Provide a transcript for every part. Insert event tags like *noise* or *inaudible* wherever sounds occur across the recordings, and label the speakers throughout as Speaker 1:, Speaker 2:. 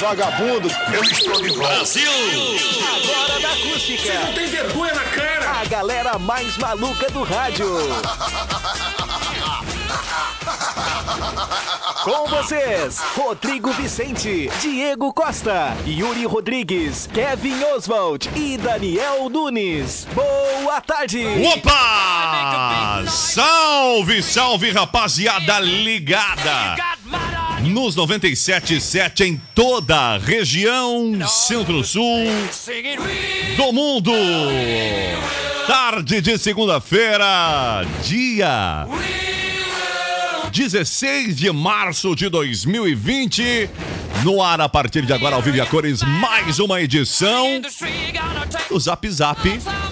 Speaker 1: Vagabundo, eu estou de volta.
Speaker 2: Agora da acústica!
Speaker 3: Não tem vergonha na cara!
Speaker 2: A galera mais maluca do rádio! Com vocês, Rodrigo Vicente, Diego Costa, Yuri Rodrigues, Kevin Oswald e Daniel Nunes. Boa tarde!
Speaker 4: Opa! Salve, salve, rapaziada ligada! Nos 97.7 em toda a região centro-sul do mundo. Tarde de segunda-feira, dia 16 de março de 2020. No ar, a partir de agora, ao vivo e a cores, mais uma edição do Zap Zap,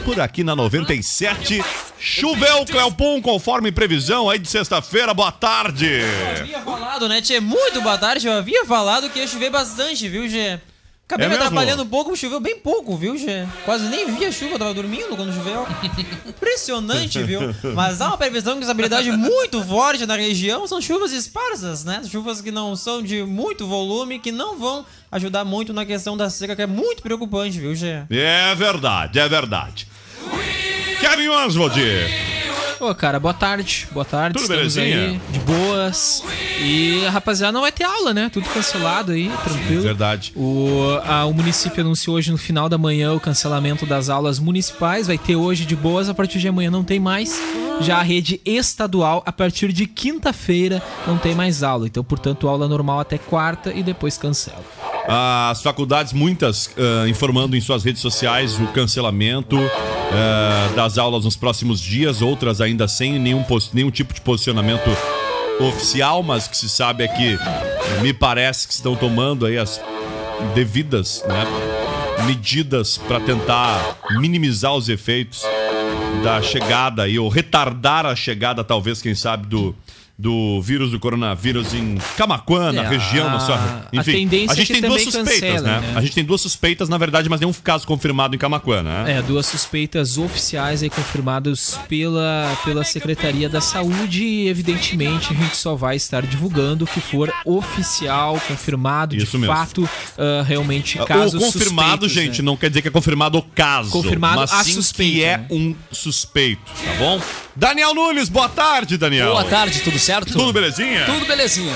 Speaker 4: por aqui na 97. Choveu, Cleopum, conforme previsão aí de sexta-feira. Boa tarde.
Speaker 5: havia falado, né, Tchê? Muito boa tarde. Eu havia falado que ia chover bastante, viu, Gê? Acabei
Speaker 4: É
Speaker 5: me atrapalhando um pouco, choveu bem pouco, viu, Gê? Quase nem vi a chuva, tava dormindo quando choveu. Impressionante, viu? Mas há uma previsão de estabilidade muito forte na região. São chuvas esparsas, né? Chuvas que não são de muito volume, que não vão ajudar muito na questão da seca, que é muito preocupante, viu, Gê?
Speaker 4: É verdade, é verdade. Kevin Oswald.
Speaker 6: Pô, cara, boa tarde. Boa tarde.
Speaker 4: Tudo
Speaker 6: estamos
Speaker 4: belezinha?
Speaker 6: aí, de boas. E a rapaziada não vai ter aula, né? Tudo cancelado aí, tranquilo.
Speaker 4: Verdade.
Speaker 6: O, a- o município anunciou hoje no final da manhã o cancelamento das aulas municipais. Vai ter hoje de boas, a partir de amanhã não tem mais. Já a rede estadual, a partir de quinta-feira, não tem mais aula. Então, portanto, aula normal até quarta e depois cancela.
Speaker 4: As faculdades, muitas, ah, informando em suas redes sociais o cancelamento ah, das aulas nos próximos dias, outras ainda sem nenhum, nenhum tipo de posicionamento oficial, mas que se sabe é que me parece que estão tomando aí as devidas né, medidas para tentar minimizar os efeitos da chegada aí, ou retardar a chegada, talvez, quem sabe, do, do vírus do coronavírus em Camaquã, na
Speaker 6: É,
Speaker 4: região, na sua.
Speaker 6: a- a
Speaker 4: Enfim,
Speaker 6: tendência
Speaker 4: a gente
Speaker 6: é que
Speaker 4: tem duas suspeitas,
Speaker 6: cancelem,
Speaker 4: né?
Speaker 6: né?
Speaker 4: A gente tem duas suspeitas, na verdade, mas nenhum caso confirmado em Camaquã, né?
Speaker 6: É, duas suspeitas oficiais aí confirmadas pela, pela Secretaria da Saúde e, evidentemente, a gente só vai estar divulgando o que for oficial, confirmado,
Speaker 4: Isso
Speaker 6: de
Speaker 4: mesmo.
Speaker 6: fato, ah, realmente,
Speaker 4: o
Speaker 6: casos
Speaker 4: confirmado,
Speaker 6: suspeitos,
Speaker 4: gente,
Speaker 6: né?
Speaker 4: não quer dizer que é confirmado o caso.
Speaker 6: Confirmado
Speaker 4: mas
Speaker 6: a
Speaker 4: sim
Speaker 6: suspeita,
Speaker 4: que é
Speaker 6: né?
Speaker 4: um suspeito, tá bom? Daniel Nunes, boa tarde, Daniel.
Speaker 7: Boa tarde, tudo certo?
Speaker 4: Tudo belezinha?
Speaker 7: Tudo belezinha.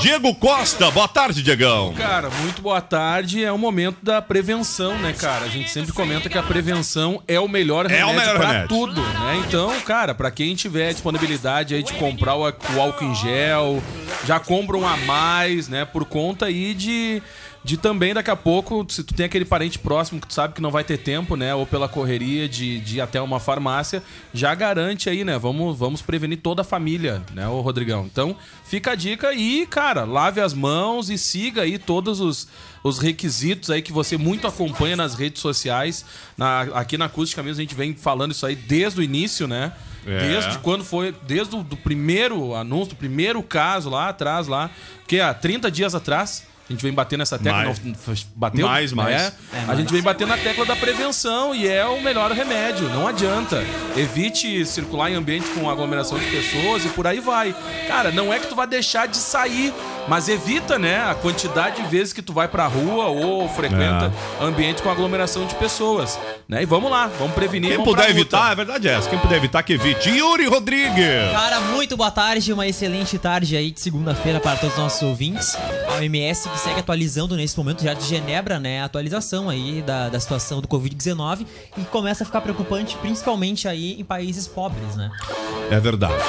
Speaker 4: Diego Costa, boa tarde, Diegão.
Speaker 8: Cara, muito boa tarde. É o momento da prevenção, né, cara? A gente sempre comenta que a prevenção é o melhor
Speaker 4: É o
Speaker 8: remédio
Speaker 4: melhor
Speaker 8: pra
Speaker 4: remédio.
Speaker 8: tudo, né? Então, cara, pra quem tiver disponibilidade aí de comprar o, o álcool em gel, já compra um a mais, né? Por conta aí de de também daqui a pouco, se tu tem aquele parente próximo que tu sabe que não vai ter tempo, né? Ou pela correria de, de ir até uma farmácia, já garante aí, né? Vamos, vamos prevenir toda a família, né, ô Rodrigão? Então, fica a dica e, cara, lave as mãos e siga aí todos os, os requisitos aí que você muito acompanha nas redes sociais. Na, aqui na Acústica mesmo a gente vem falando isso aí desde o início, né?
Speaker 4: É.
Speaker 8: Desde quando foi, desde o do primeiro anúncio, do primeiro caso lá atrás, lá, que há 30 dias atrás, a gente vem batendo nessa tecla,
Speaker 4: Mais.
Speaker 8: não, bateu?
Speaker 4: Mais, mais.
Speaker 8: É, a gente vem batendo na tecla da prevenção e é o melhor remédio, não adianta. Evite circular em ambiente com aglomeração de pessoas e por aí vai. Cara, não é que tu vai deixar de sair, mas evita, né, a quantidade de vezes que tu vai pra rua ou frequenta ambiente com aglomeração de pessoas, né? E vamos lá, vamos prevenir.
Speaker 4: Quem puder evitar, a verdade é essa. Quem puder evitar, que evite. Yuri Rodrigues.
Speaker 5: Cara, muito boa tarde, uma excelente tarde aí de segunda-feira para todos os nossos ouvintes. A OMS que segue atualizando nesse momento já de Genebra, né? A atualização aí da, da situação do Covid-19 e começa a ficar preocupante, principalmente aí em países pobres, né?
Speaker 4: É verdade.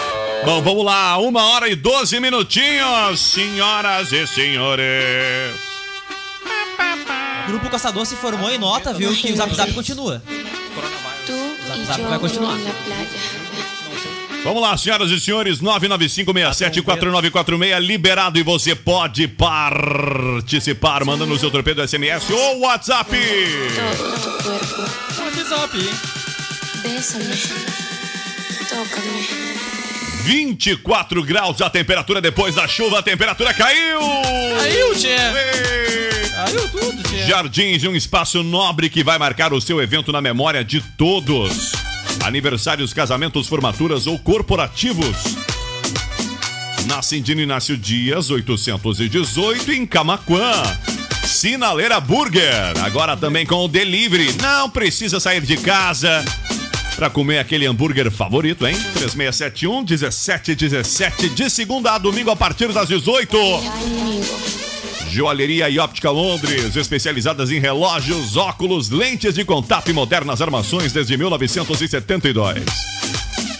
Speaker 4: Bom, vamos lá. Uma hora e doze minutinhos, senhoras e senhores.
Speaker 5: O Grupo Caçador se formou em nota, viu, que o Zap Zap continua.
Speaker 9: Y
Speaker 5: Zap
Speaker 9: yo
Speaker 5: vai continuar.
Speaker 4: Vamos lá, senhoras e senhores, 995674946 liberado e você pode participar mandando o seu torpedo SMS ou WhatsApp.
Speaker 9: Tócame.
Speaker 4: 24 graus a temperatura depois da chuva, a temperatura caiu!
Speaker 5: Caiu, tchê. Caiu tudo, tchê.
Speaker 4: Jardins, um espaço nobre que vai marcar o seu evento na memória de todos. Aniversários, casamentos, formaturas ou corporativos. Na Cindino Inácio Dias, 818, em Camaquã. Sinaleira Burger, agora também com o delivery. Não precisa sair de casa para comer aquele hambúrguer favorito, hein? 3671 1717, de segunda a domingo a partir das 18. Joalheria e Óptica Londres, especializadas em relógios, óculos, lentes de contato e modernas armações desde 1972.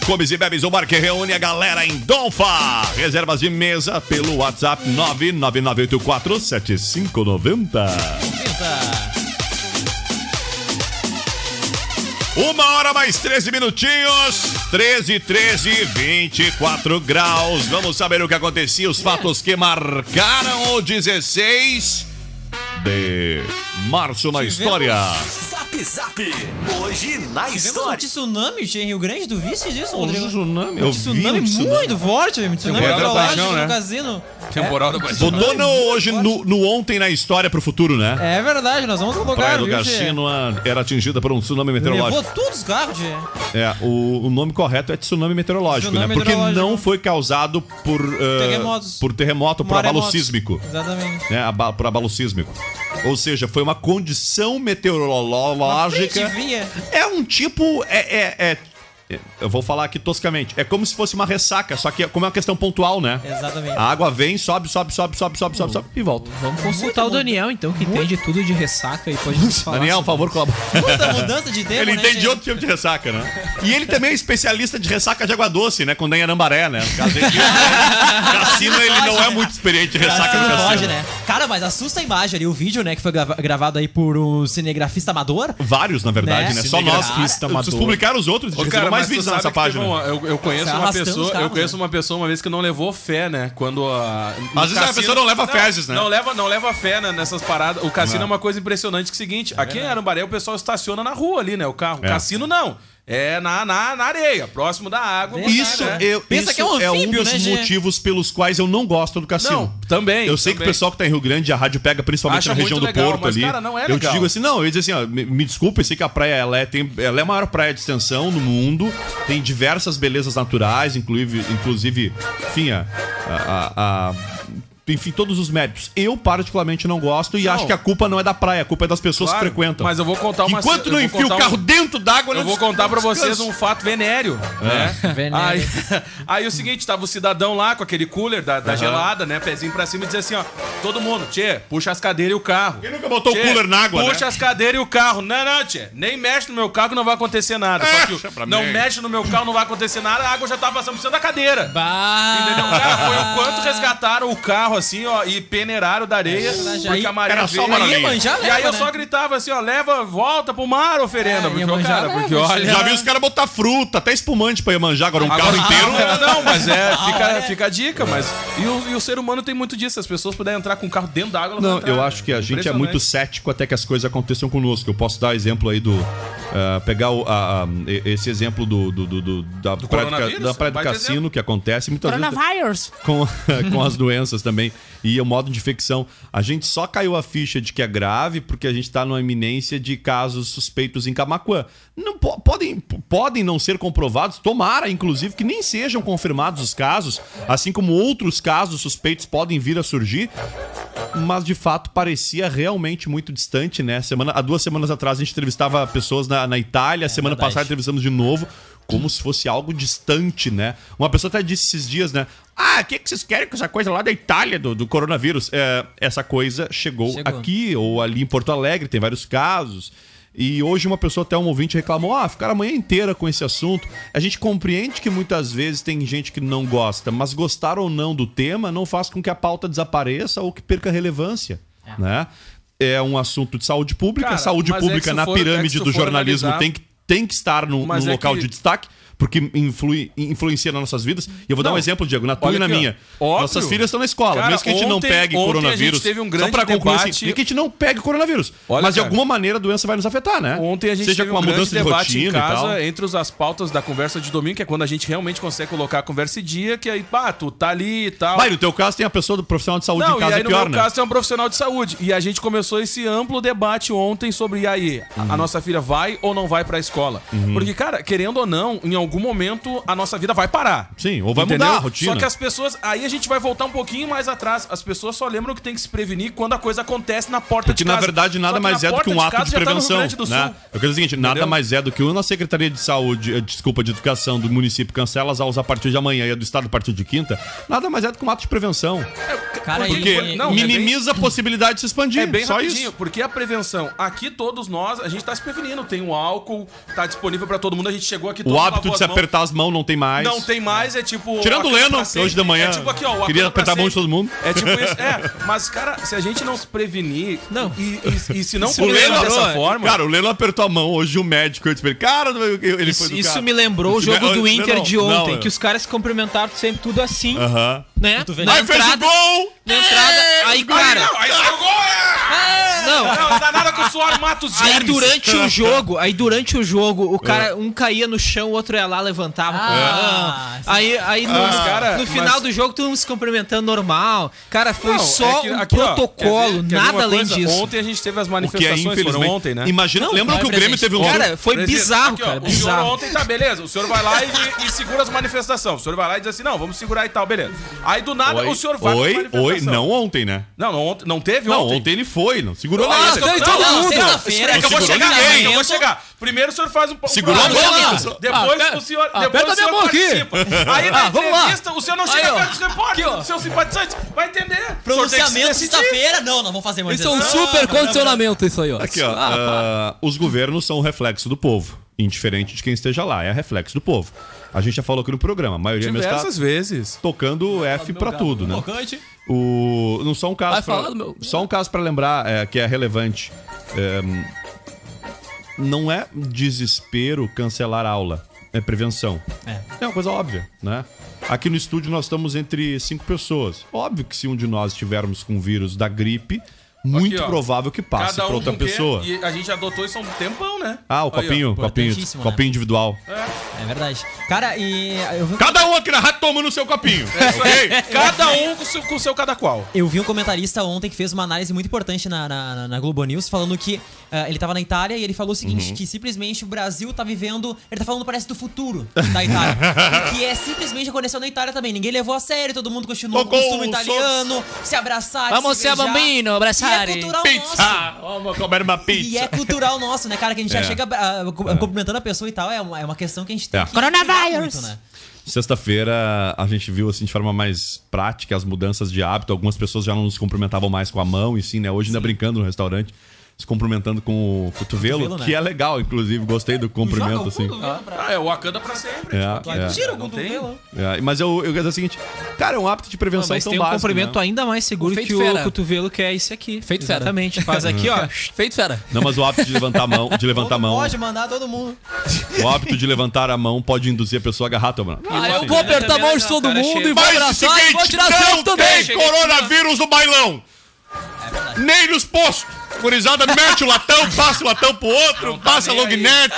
Speaker 4: Comes e bebes, o bar que reúne a galera em Donfa. Reservas de mesa pelo WhatsApp 99984 Uma hora mais 13 minutinhos. 13, 13, 24 graus. Vamos saber o que acontecia, os fatos que marcaram o 16 de março na história.
Speaker 2: Zap Zap. Hoje na
Speaker 5: Tivemos um
Speaker 2: história.
Speaker 5: tsunami tchê, em Rio Grande, tu viste disso, Rodrigo?
Speaker 4: tsunami,
Speaker 5: Um tsunami muito forte, um tsunami meteorológico
Speaker 8: paixão,
Speaker 5: no
Speaker 8: né?
Speaker 5: casino.
Speaker 8: Temporal da paixão.
Speaker 4: Botou no, hoje no, no ontem na história pro futuro, né?
Speaker 5: É verdade, nós vamos
Speaker 4: Praia
Speaker 5: colocar,
Speaker 4: do
Speaker 5: viu, tchê?
Speaker 4: Era atingida por um tsunami
Speaker 5: Levou
Speaker 4: meteorológico.
Speaker 5: todos os carros, tchê.
Speaker 4: É, o, o nome correto é tsunami meteorológico,
Speaker 5: Tsunami
Speaker 4: né? Porque
Speaker 5: meteorológico.
Speaker 4: não foi causado por ah,
Speaker 5: Terremotos.
Speaker 4: por terremoto, por abalo
Speaker 5: Maremotos.
Speaker 4: sísmico.
Speaker 5: Exatamente.
Speaker 4: Né? aba- Por abalo sísmico. Ou seja, foi uma condição
Speaker 5: Uma
Speaker 4: meteorológica.
Speaker 5: frente via.
Speaker 4: É um tipo. É, é- é- Eu vou falar aqui toscamente. É como se fosse uma ressaca, só que é como é uma questão pontual, né?
Speaker 5: Exatamente.
Speaker 4: A água vem, sobe, sobe, sobe, sobe, sobe, sobe, sobe e volta.
Speaker 6: Vamos consultar o Daniel, então, que entende tudo de ressaca e pode nos falar.
Speaker 4: Daniel, por favor, colabora.
Speaker 5: Muita mudança de tempo,
Speaker 4: Ele
Speaker 5: né,
Speaker 4: entende
Speaker 5: tchê?
Speaker 4: outro tipo de ressaca, né? E ele também é especialista de ressaca de água doce, né? Quando é em Anambaré, né? No caso, ele- cassino, ele não é muito experiente de ressaca no cassino.
Speaker 5: pode, né? Cara, mas assusta a imagem ali, o vídeo, né, que foi grava- gravado aí por um cinegrafista amador.
Speaker 4: Vários, na verdade,
Speaker 5: Né?
Speaker 4: né? Só nós.
Speaker 6: Cinegrafista
Speaker 4: Vocês
Speaker 6: amador.
Speaker 4: publicaram os outros, receberam
Speaker 8: cara,
Speaker 4: mais vídeos nessa página.
Speaker 8: uma- eu, eu conheço
Speaker 5: Você
Speaker 8: uma pessoa,
Speaker 5: os carros,
Speaker 8: eu conheço
Speaker 5: né?
Speaker 8: uma pessoa uma vez que não levou fé, né? Quando a
Speaker 4: Às vezes a pessoa não leva fezes, né?
Speaker 8: Não leva, não leva fé né, nessas paradas. O cassino é uma coisa impressionante que é o seguinte, aqui em Arambaré o pessoal estaciona na rua ali, né, o carro. O
Speaker 4: É.
Speaker 8: cassino não. É na, na, na areia, próximo da água.
Speaker 4: Isso,
Speaker 8: né?
Speaker 4: eu,
Speaker 5: Pensa
Speaker 4: isso
Speaker 5: que é um
Speaker 4: um
Speaker 5: anfíbio,
Speaker 4: dos
Speaker 5: né, Gê?
Speaker 4: motivos pelos quais eu não gosto do cassino.
Speaker 8: Não, também.
Speaker 4: Eu sei que o
Speaker 8: também.
Speaker 4: pessoal que tá em Rio Grande, a rádio pega principalmente
Speaker 8: Acha
Speaker 4: na região do
Speaker 8: legal,
Speaker 4: Porto
Speaker 8: mas,
Speaker 4: ali.
Speaker 8: cara, não é
Speaker 4: eu te
Speaker 8: legal.
Speaker 4: digo assim, não, eu ia dizer assim, ó, me, me desculpa, eu sei que a praia ela é, tem, ela é a maior praia de extensão no mundo, tem diversas belezas naturais, inclusive, inclusive enfim, a, a- a- enfim, todos os méritos. Eu, particularmente, não gosto e
Speaker 8: Não.
Speaker 4: acho que a culpa não é da praia, a culpa é das pessoas
Speaker 8: Claro,
Speaker 4: que frequentam.
Speaker 8: Mas eu vou contar uma
Speaker 4: Enquanto não enfia o carro
Speaker 8: um-
Speaker 4: dentro d'água,
Speaker 8: Eu
Speaker 4: não
Speaker 8: vou contar pra
Speaker 4: não
Speaker 8: vocês um fato venéreo, né?
Speaker 5: Venéreo.
Speaker 8: Aí, *laughs* aí o seguinte, tava o cidadão lá com aquele cooler da, da gelada, né? Pezinho pra cima e dizia assim, ó, todo mundo, tchê, puxa as cadeiras e o carro.
Speaker 4: Quem nunca botou o
Speaker 8: Tchê,
Speaker 4: cooler na água,
Speaker 8: Puxa
Speaker 4: né?
Speaker 8: as cadeiras e o carro. Não, não, tchê, nem mexe no meu carro que não vai acontecer nada. Só
Speaker 4: Deixa
Speaker 8: que o- não
Speaker 4: mim.
Speaker 8: mexe no meu carro, não vai acontecer nada, a água já tava passando por cima da cadeira.
Speaker 5: Bah!
Speaker 8: Entendeu? Cara, foi o quanto resgataram o carro assim, ó, e peneiraram da areia,
Speaker 5: verdade,
Speaker 8: porque a maré
Speaker 4: era só
Speaker 8: veio.
Speaker 4: uma areia.
Speaker 5: manjar,
Speaker 8: E
Speaker 5: leva,
Speaker 8: aí eu
Speaker 5: né?
Speaker 8: só gritava assim, ó, leva, volta pro mar, oferenda.
Speaker 5: É,
Speaker 8: porque,
Speaker 5: Iemanjá
Speaker 8: cara,
Speaker 5: leva,
Speaker 8: porque olha.
Speaker 4: Já vi os caras botar fruta, até espumante pra Iemanjá, agora um carro
Speaker 8: Agora,
Speaker 4: inteiro.
Speaker 8: Não, não, *laughs* não, mas é, fica,
Speaker 5: é.
Speaker 8: fica a dica, mas. E o, e o ser humano tem muito disso. Se as pessoas puderem entrar com o carro dentro da água, elas vão
Speaker 4: Não,
Speaker 8: entrar.
Speaker 4: eu acho que a gente é muito cético até que as coisas aconteçam conosco. Eu posso dar exemplo aí do. ah, pegar o- a- a- e- esse exemplo do, do, do- do- da, praia do,
Speaker 8: coronavírus?
Speaker 4: da praia do cassino,
Speaker 8: exemplo.
Speaker 4: que acontece muitas vezes
Speaker 6: Coronavirus.
Speaker 4: com, *laughs* com as doenças também e o modo de infecção. A gente só caiu a ficha de que é grave porque a gente está numa iminência de casos suspeitos em Camacuã. Não po- podem, podem não ser comprovados, tomara, inclusive, que nem sejam confirmados os casos, assim como outros casos suspeitos podem vir a surgir. Mas de fato parecia realmente muito distante, né? Semana, há duas semanas atrás a gente entrevistava pessoas na, na Itália, semana
Speaker 5: verdade.
Speaker 4: passada entrevistamos de novo, como se fosse algo distante, né? Uma pessoa até disse esses dias, né? Ah, o que, que vocês querem com essa coisa lá da Itália, do, do coronavírus? É, essa coisa chegou,
Speaker 5: Chegou.
Speaker 4: aqui ou ali em Porto Alegre, tem vários casos. E hoje uma pessoa, até um ouvinte, reclamou: ah, ficaram a manhã inteira com esse assunto. A gente compreende que muitas vezes tem gente que não gosta, mas gostar ou não do tema não faz com que a pauta desapareça ou que perca relevância, né? É um assunto de saúde pública.
Speaker 8: Cara,
Speaker 4: saúde
Speaker 8: é
Speaker 4: pública na
Speaker 8: é
Speaker 4: pirâmide do jornalismo
Speaker 8: analisar-
Speaker 4: tem que, tem que estar no, no
Speaker 8: é
Speaker 4: local
Speaker 8: que-
Speaker 4: de destaque. Porque influi, influencia nas nossas vidas. E eu vou dar
Speaker 8: Não.
Speaker 4: um exemplo, Diego, na tua e na
Speaker 8: aqui,
Speaker 4: minha.
Speaker 8: Óbvio.
Speaker 4: Nossas filhas estão na escola.
Speaker 8: Cara,
Speaker 4: mesmo que a gente não
Speaker 8: ontem-
Speaker 4: pegue
Speaker 8: ontem a
Speaker 4: coronavírus.
Speaker 8: teve um
Speaker 4: só
Speaker 8: grande
Speaker 4: pra concluir assim,
Speaker 8: debate-
Speaker 4: nem que a gente não pegue coronavírus.
Speaker 8: Olha,
Speaker 4: mas de
Speaker 8: cara.
Speaker 4: alguma maneira a doença vai nos afetar, né?
Speaker 8: Ontem a gente
Speaker 4: Seja
Speaker 8: teve
Speaker 4: com uma
Speaker 8: um
Speaker 4: mudança de
Speaker 8: debate
Speaker 4: rotina
Speaker 8: em
Speaker 4: e tal.
Speaker 8: casa entre as pautas da conversa de domingo, que é quando a gente realmente consegue colocar a conversa em dia, que aí, pá, tu tá ali e tal.
Speaker 4: Vai, no teu caso tem a pessoa do profissional de saúde
Speaker 8: Não,
Speaker 4: em casa
Speaker 8: e aí
Speaker 4: é
Speaker 8: no
Speaker 4: pior,
Speaker 8: meu
Speaker 4: né?
Speaker 8: caso tem um profissional de saúde. E a gente começou esse amplo debate ontem sobre, e aí, a-
Speaker 4: Uhum.
Speaker 8: a nossa filha vai ou não vai pra escola? Porque, cara, querendo ou não, em algum momento a nossa vida vai parar.
Speaker 4: Sim, ou vai
Speaker 8: Entendeu?
Speaker 4: mudar a rotina.
Speaker 8: Só que as pessoas. Aí a gente vai voltar um pouquinho mais atrás. As pessoas só lembram que tem que se prevenir quando a coisa acontece na porta
Speaker 4: Porque
Speaker 8: de
Speaker 4: na
Speaker 8: casa.
Speaker 4: verdade nada
Speaker 8: Só que
Speaker 4: mais
Speaker 8: na
Speaker 4: é do que um ato
Speaker 8: casa
Speaker 4: de
Speaker 8: tá
Speaker 4: prevenção.
Speaker 8: Do
Speaker 4: né? Eu quero dizer o seguinte, nada
Speaker 8: Entendeu?
Speaker 4: mais é do que uma na Secretaria de Saúde, eh, desculpa, de Educação do município cancela as aulas a partir de amanhã e a do Estado a partir de quinta, nada mais é do que um ato de prevenção.
Speaker 5: Cara,
Speaker 8: Porque-
Speaker 5: e-
Speaker 8: não, é bem-
Speaker 4: minimiza a possibilidade de se expandir.
Speaker 8: É bem
Speaker 4: só
Speaker 8: rapidinho,
Speaker 4: isso.
Speaker 8: porque a prevenção, aqui todos nós, a gente tá se prevenindo. Tem o álcool, tá disponível pra todo mundo. A gente chegou aqui todo
Speaker 4: O hábito de se
Speaker 8: mãos.
Speaker 4: apertar as mãos não tem mais.
Speaker 8: Não tem mais, é tipo.
Speaker 4: Tirando o Leno, hoje de manhã
Speaker 8: É tipo aqui, ó.
Speaker 4: queria apertar a mão de todo mundo.
Speaker 8: É tipo isso. É, *laughs* mas, cara, se a gente não se prevenir.
Speaker 6: Não.
Speaker 8: E, e- e se não *laughs*
Speaker 4: O
Speaker 8: começar
Speaker 4: Leno,
Speaker 8: dessa forma.
Speaker 4: Cara, o Leno apertou a mão hoje o médico. Eu disse pra ele, cara, ele
Speaker 6: Isso,
Speaker 4: foi do
Speaker 6: isso
Speaker 4: cara.
Speaker 6: me lembrou o jogo
Speaker 4: me-
Speaker 6: do
Speaker 4: não,
Speaker 6: Inter
Speaker 4: não,
Speaker 6: de ontem,
Speaker 4: não,
Speaker 6: que os caras se cumprimentaram sempre tudo assim,
Speaker 4: Aham.
Speaker 6: né?
Speaker 5: vê.
Speaker 6: Na
Speaker 4: Aí fez o
Speaker 6: entrada,
Speaker 4: gol!
Speaker 6: na entrada, aí,
Speaker 8: Aí
Speaker 6: cara,
Speaker 8: não, aí gol, é!
Speaker 6: Não,
Speaker 8: Não, não dá nada que o suor mata os
Speaker 6: Aí durante o *laughs* jogo, aí durante o jogo, o cara, um caía no chão, o outro ia lá, levantava.
Speaker 5: Ah,
Speaker 6: aí aí no,
Speaker 8: Mas, cara,
Speaker 6: no final
Speaker 8: mas-
Speaker 6: do jogo, todo mundo se cumprimentando normal. Cara, foi
Speaker 8: Não,
Speaker 6: só
Speaker 8: é que
Speaker 6: um
Speaker 8: aqui, ó,
Speaker 6: protocolo,
Speaker 8: quer ver- quer
Speaker 6: nada além
Speaker 8: coisa?
Speaker 6: disso.
Speaker 8: Ontem a gente teve as
Speaker 4: é
Speaker 8: manifestações,
Speaker 4: infelizmente.
Speaker 8: foram ontem, né?
Speaker 4: Imagina,
Speaker 5: Não,
Speaker 4: lembra
Speaker 5: vai
Speaker 4: que o Grêmio teve um
Speaker 6: Cara, foi bizarro,
Speaker 8: aqui, ó,
Speaker 6: cara,
Speaker 8: O senhor
Speaker 6: bizarro.
Speaker 8: ontem tá, beleza. O senhor vai lá e, e segura as manifestações. O senhor vai lá e diz assim, não, vamos segurar e tal, beleza. Aí do nada
Speaker 4: Oi,
Speaker 8: o senhor vai
Speaker 4: oi, oi, não ontem, né?
Speaker 8: Não, não, ontem, não teve
Speaker 4: Não,
Speaker 8: ontem?
Speaker 4: ontem ele foi, não segurou
Speaker 8: Ah, veio
Speaker 5: Não,
Speaker 8: todo mundo.
Speaker 5: sexta-feira,
Speaker 8: É que eu vou chegar, eu vou chegar. Primeiro o senhor faz um... um
Speaker 4: Segurou a
Speaker 8: programa,
Speaker 4: mão,
Speaker 8: depois- Depois
Speaker 7: Ah,
Speaker 8: o senhor,
Speaker 7: ah,
Speaker 8: depois o senhor
Speaker 7: minha mão aqui.
Speaker 8: participa. *laughs* Aí na
Speaker 7: Ah, vamos lá.
Speaker 8: entrevista o senhor não chega
Speaker 7: Aí,
Speaker 8: perto dos repórteres,
Speaker 7: Aqui, ó.
Speaker 8: do seu simpatizante. Vai entender.
Speaker 5: Pronunciamento sexta-feira? Não, não vamos fazer mais
Speaker 7: Isso é um
Speaker 5: isso.
Speaker 7: super condicionamento, isso aí, ó.
Speaker 4: Aqui, ó. ah, os governos são o reflexo do povo. Indiferente de quem esteja lá, é reflexo do povo. A gente já falou aqui no programa, a maioria mesmo está
Speaker 8: Diversas vezes.
Speaker 4: tocando F pra tudo, né?
Speaker 5: Tocante.
Speaker 4: O, não só um caso
Speaker 7: Vai
Speaker 4: pra,
Speaker 7: falar do meu-
Speaker 4: só um caso para lembrar é, que é relevante. É, não é desespero cancelar a aula, é prevenção.
Speaker 5: É.
Speaker 4: É uma coisa óbvia, né? Aqui no estúdio nós estamos entre cinco pessoas. Óbvio que se um de nós estivermos com o vírus da gripe, muito
Speaker 8: Aqui,
Speaker 4: provável que passe
Speaker 8: Cada
Speaker 4: para
Speaker 8: um
Speaker 4: outra
Speaker 8: quê?
Speaker 4: pessoa.
Speaker 8: E a gente adotou isso há um tempão, né?
Speaker 4: Ah, o
Speaker 8: Aí,
Speaker 4: copinho, copinho,
Speaker 5: importantíssimo,
Speaker 4: copinho
Speaker 5: né?
Speaker 4: individual.
Speaker 5: É verdade. Cara, e eu vi, um-
Speaker 4: Cada um aqui na rádio toma no seu copinho. ok?
Speaker 8: Cada um com o seu, com o seu cada qual.
Speaker 5: eu vi um comentarista ontem que fez uma análise muito importante na, na, na- Globo News, falando que ah, ele tava na Itália e ele falou o seguinte,
Speaker 4: Uhum.
Speaker 5: que simplesmente o Brasil tá vivendo... Ele tá falando, parece, do futuro da Itália. e *laughs* que é simplesmente aconteceu na Itália também. Ninguém levou a sério, todo mundo continuou com o
Speaker 4: Tocou
Speaker 5: costume
Speaker 4: o
Speaker 5: italiano, se abraçar,
Speaker 7: Vamos
Speaker 5: se
Speaker 7: bambino,
Speaker 5: E
Speaker 7: abraçare.
Speaker 5: é cultural
Speaker 4: Pizza!
Speaker 5: nosso.
Speaker 4: Vamos comer uma pizza.
Speaker 5: E é cultural nosso, né, cara? Que a gente
Speaker 4: É.
Speaker 5: já chega cu- cumprimentando a pessoa e tal. É uma, é uma questão que a gente tem
Speaker 4: É.
Speaker 5: que cuidar muito, né?
Speaker 4: Sexta-feira a gente viu assim de forma mais prática as mudanças de hábito. Algumas pessoas já não nos cumprimentavam mais com a mão e sim, né? Hoje ainda brincando no restaurante, se cumprimentando com o cotovelo,
Speaker 5: Cotovelo, né?
Speaker 4: que é legal, inclusive. Gostei do cumprimento, assim.
Speaker 8: Ah, é o Wakanda pra sempre.
Speaker 4: É,
Speaker 8: Tipo,
Speaker 4: é.
Speaker 5: Tira o
Speaker 8: Não
Speaker 5: cotovelo.
Speaker 4: É, mas eu, eu quero dizer o seguinte, cara, é um hábito de prevenção
Speaker 6: Mas
Speaker 4: tão
Speaker 6: tem um
Speaker 4: básico,
Speaker 6: comprimento
Speaker 4: né?
Speaker 6: ainda mais seguro
Speaker 7: O
Speaker 6: que o
Speaker 7: fera.
Speaker 6: cotovelo, que é esse aqui.
Speaker 7: Feito fera.
Speaker 6: Exatamente. Faz aqui, ó. *laughs*
Speaker 7: Feito fera.
Speaker 4: Não, mas o hábito de levantar a mão, de levantar a mão,
Speaker 5: Pode mandar todo mundo.
Speaker 4: o hábito de levantar a mão pode induzir a pessoa a agarrar a tua mão.
Speaker 7: Ah, eu
Speaker 4: Assim.
Speaker 7: vou apertar a mão de todo mundo e vou
Speaker 4: o
Speaker 7: abraçar e vou
Speaker 4: seguinte,
Speaker 7: tirar selfie
Speaker 4: não
Speaker 7: também.
Speaker 4: tem coronavírus no bailão. Nem nos postos. Gurizada mete o latão, passa o latão pro outro, passa a
Speaker 8: nem
Speaker 4: long neck.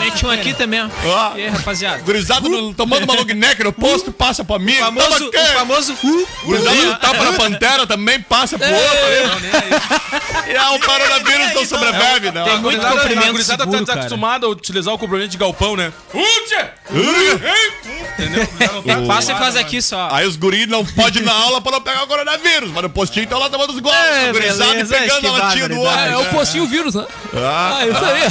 Speaker 6: Mete um aqui também, ó.
Speaker 4: Ah.
Speaker 6: E aí, rapaziada?
Speaker 4: Gurizada no- tomando uma long neck no posto, passa pra mim.
Speaker 6: O famoso,
Speaker 4: Toma
Speaker 6: o famoso uh,
Speaker 4: Gurizada pantera também passa pro outro. ali. E é o coronavírus não sobrevive, não.
Speaker 6: Tem muito
Speaker 8: A
Speaker 6: comprimento
Speaker 8: gurizada tá desacostumada a utilizar o comprimento de galpão, né? Entendeu?
Speaker 6: Passa e
Speaker 8: acostumada,
Speaker 6: faz
Speaker 8: né?
Speaker 6: aqui só.
Speaker 4: Aí os guris não podem ir na aula pra não pegar o coronavírus, mas no postinho estão lá tomando os gols.
Speaker 6: É,
Speaker 4: a gurizada pegando a latinha do outro.
Speaker 7: É, é o postinho vírus, né?
Speaker 4: Ah,
Speaker 7: Ah, isso aí.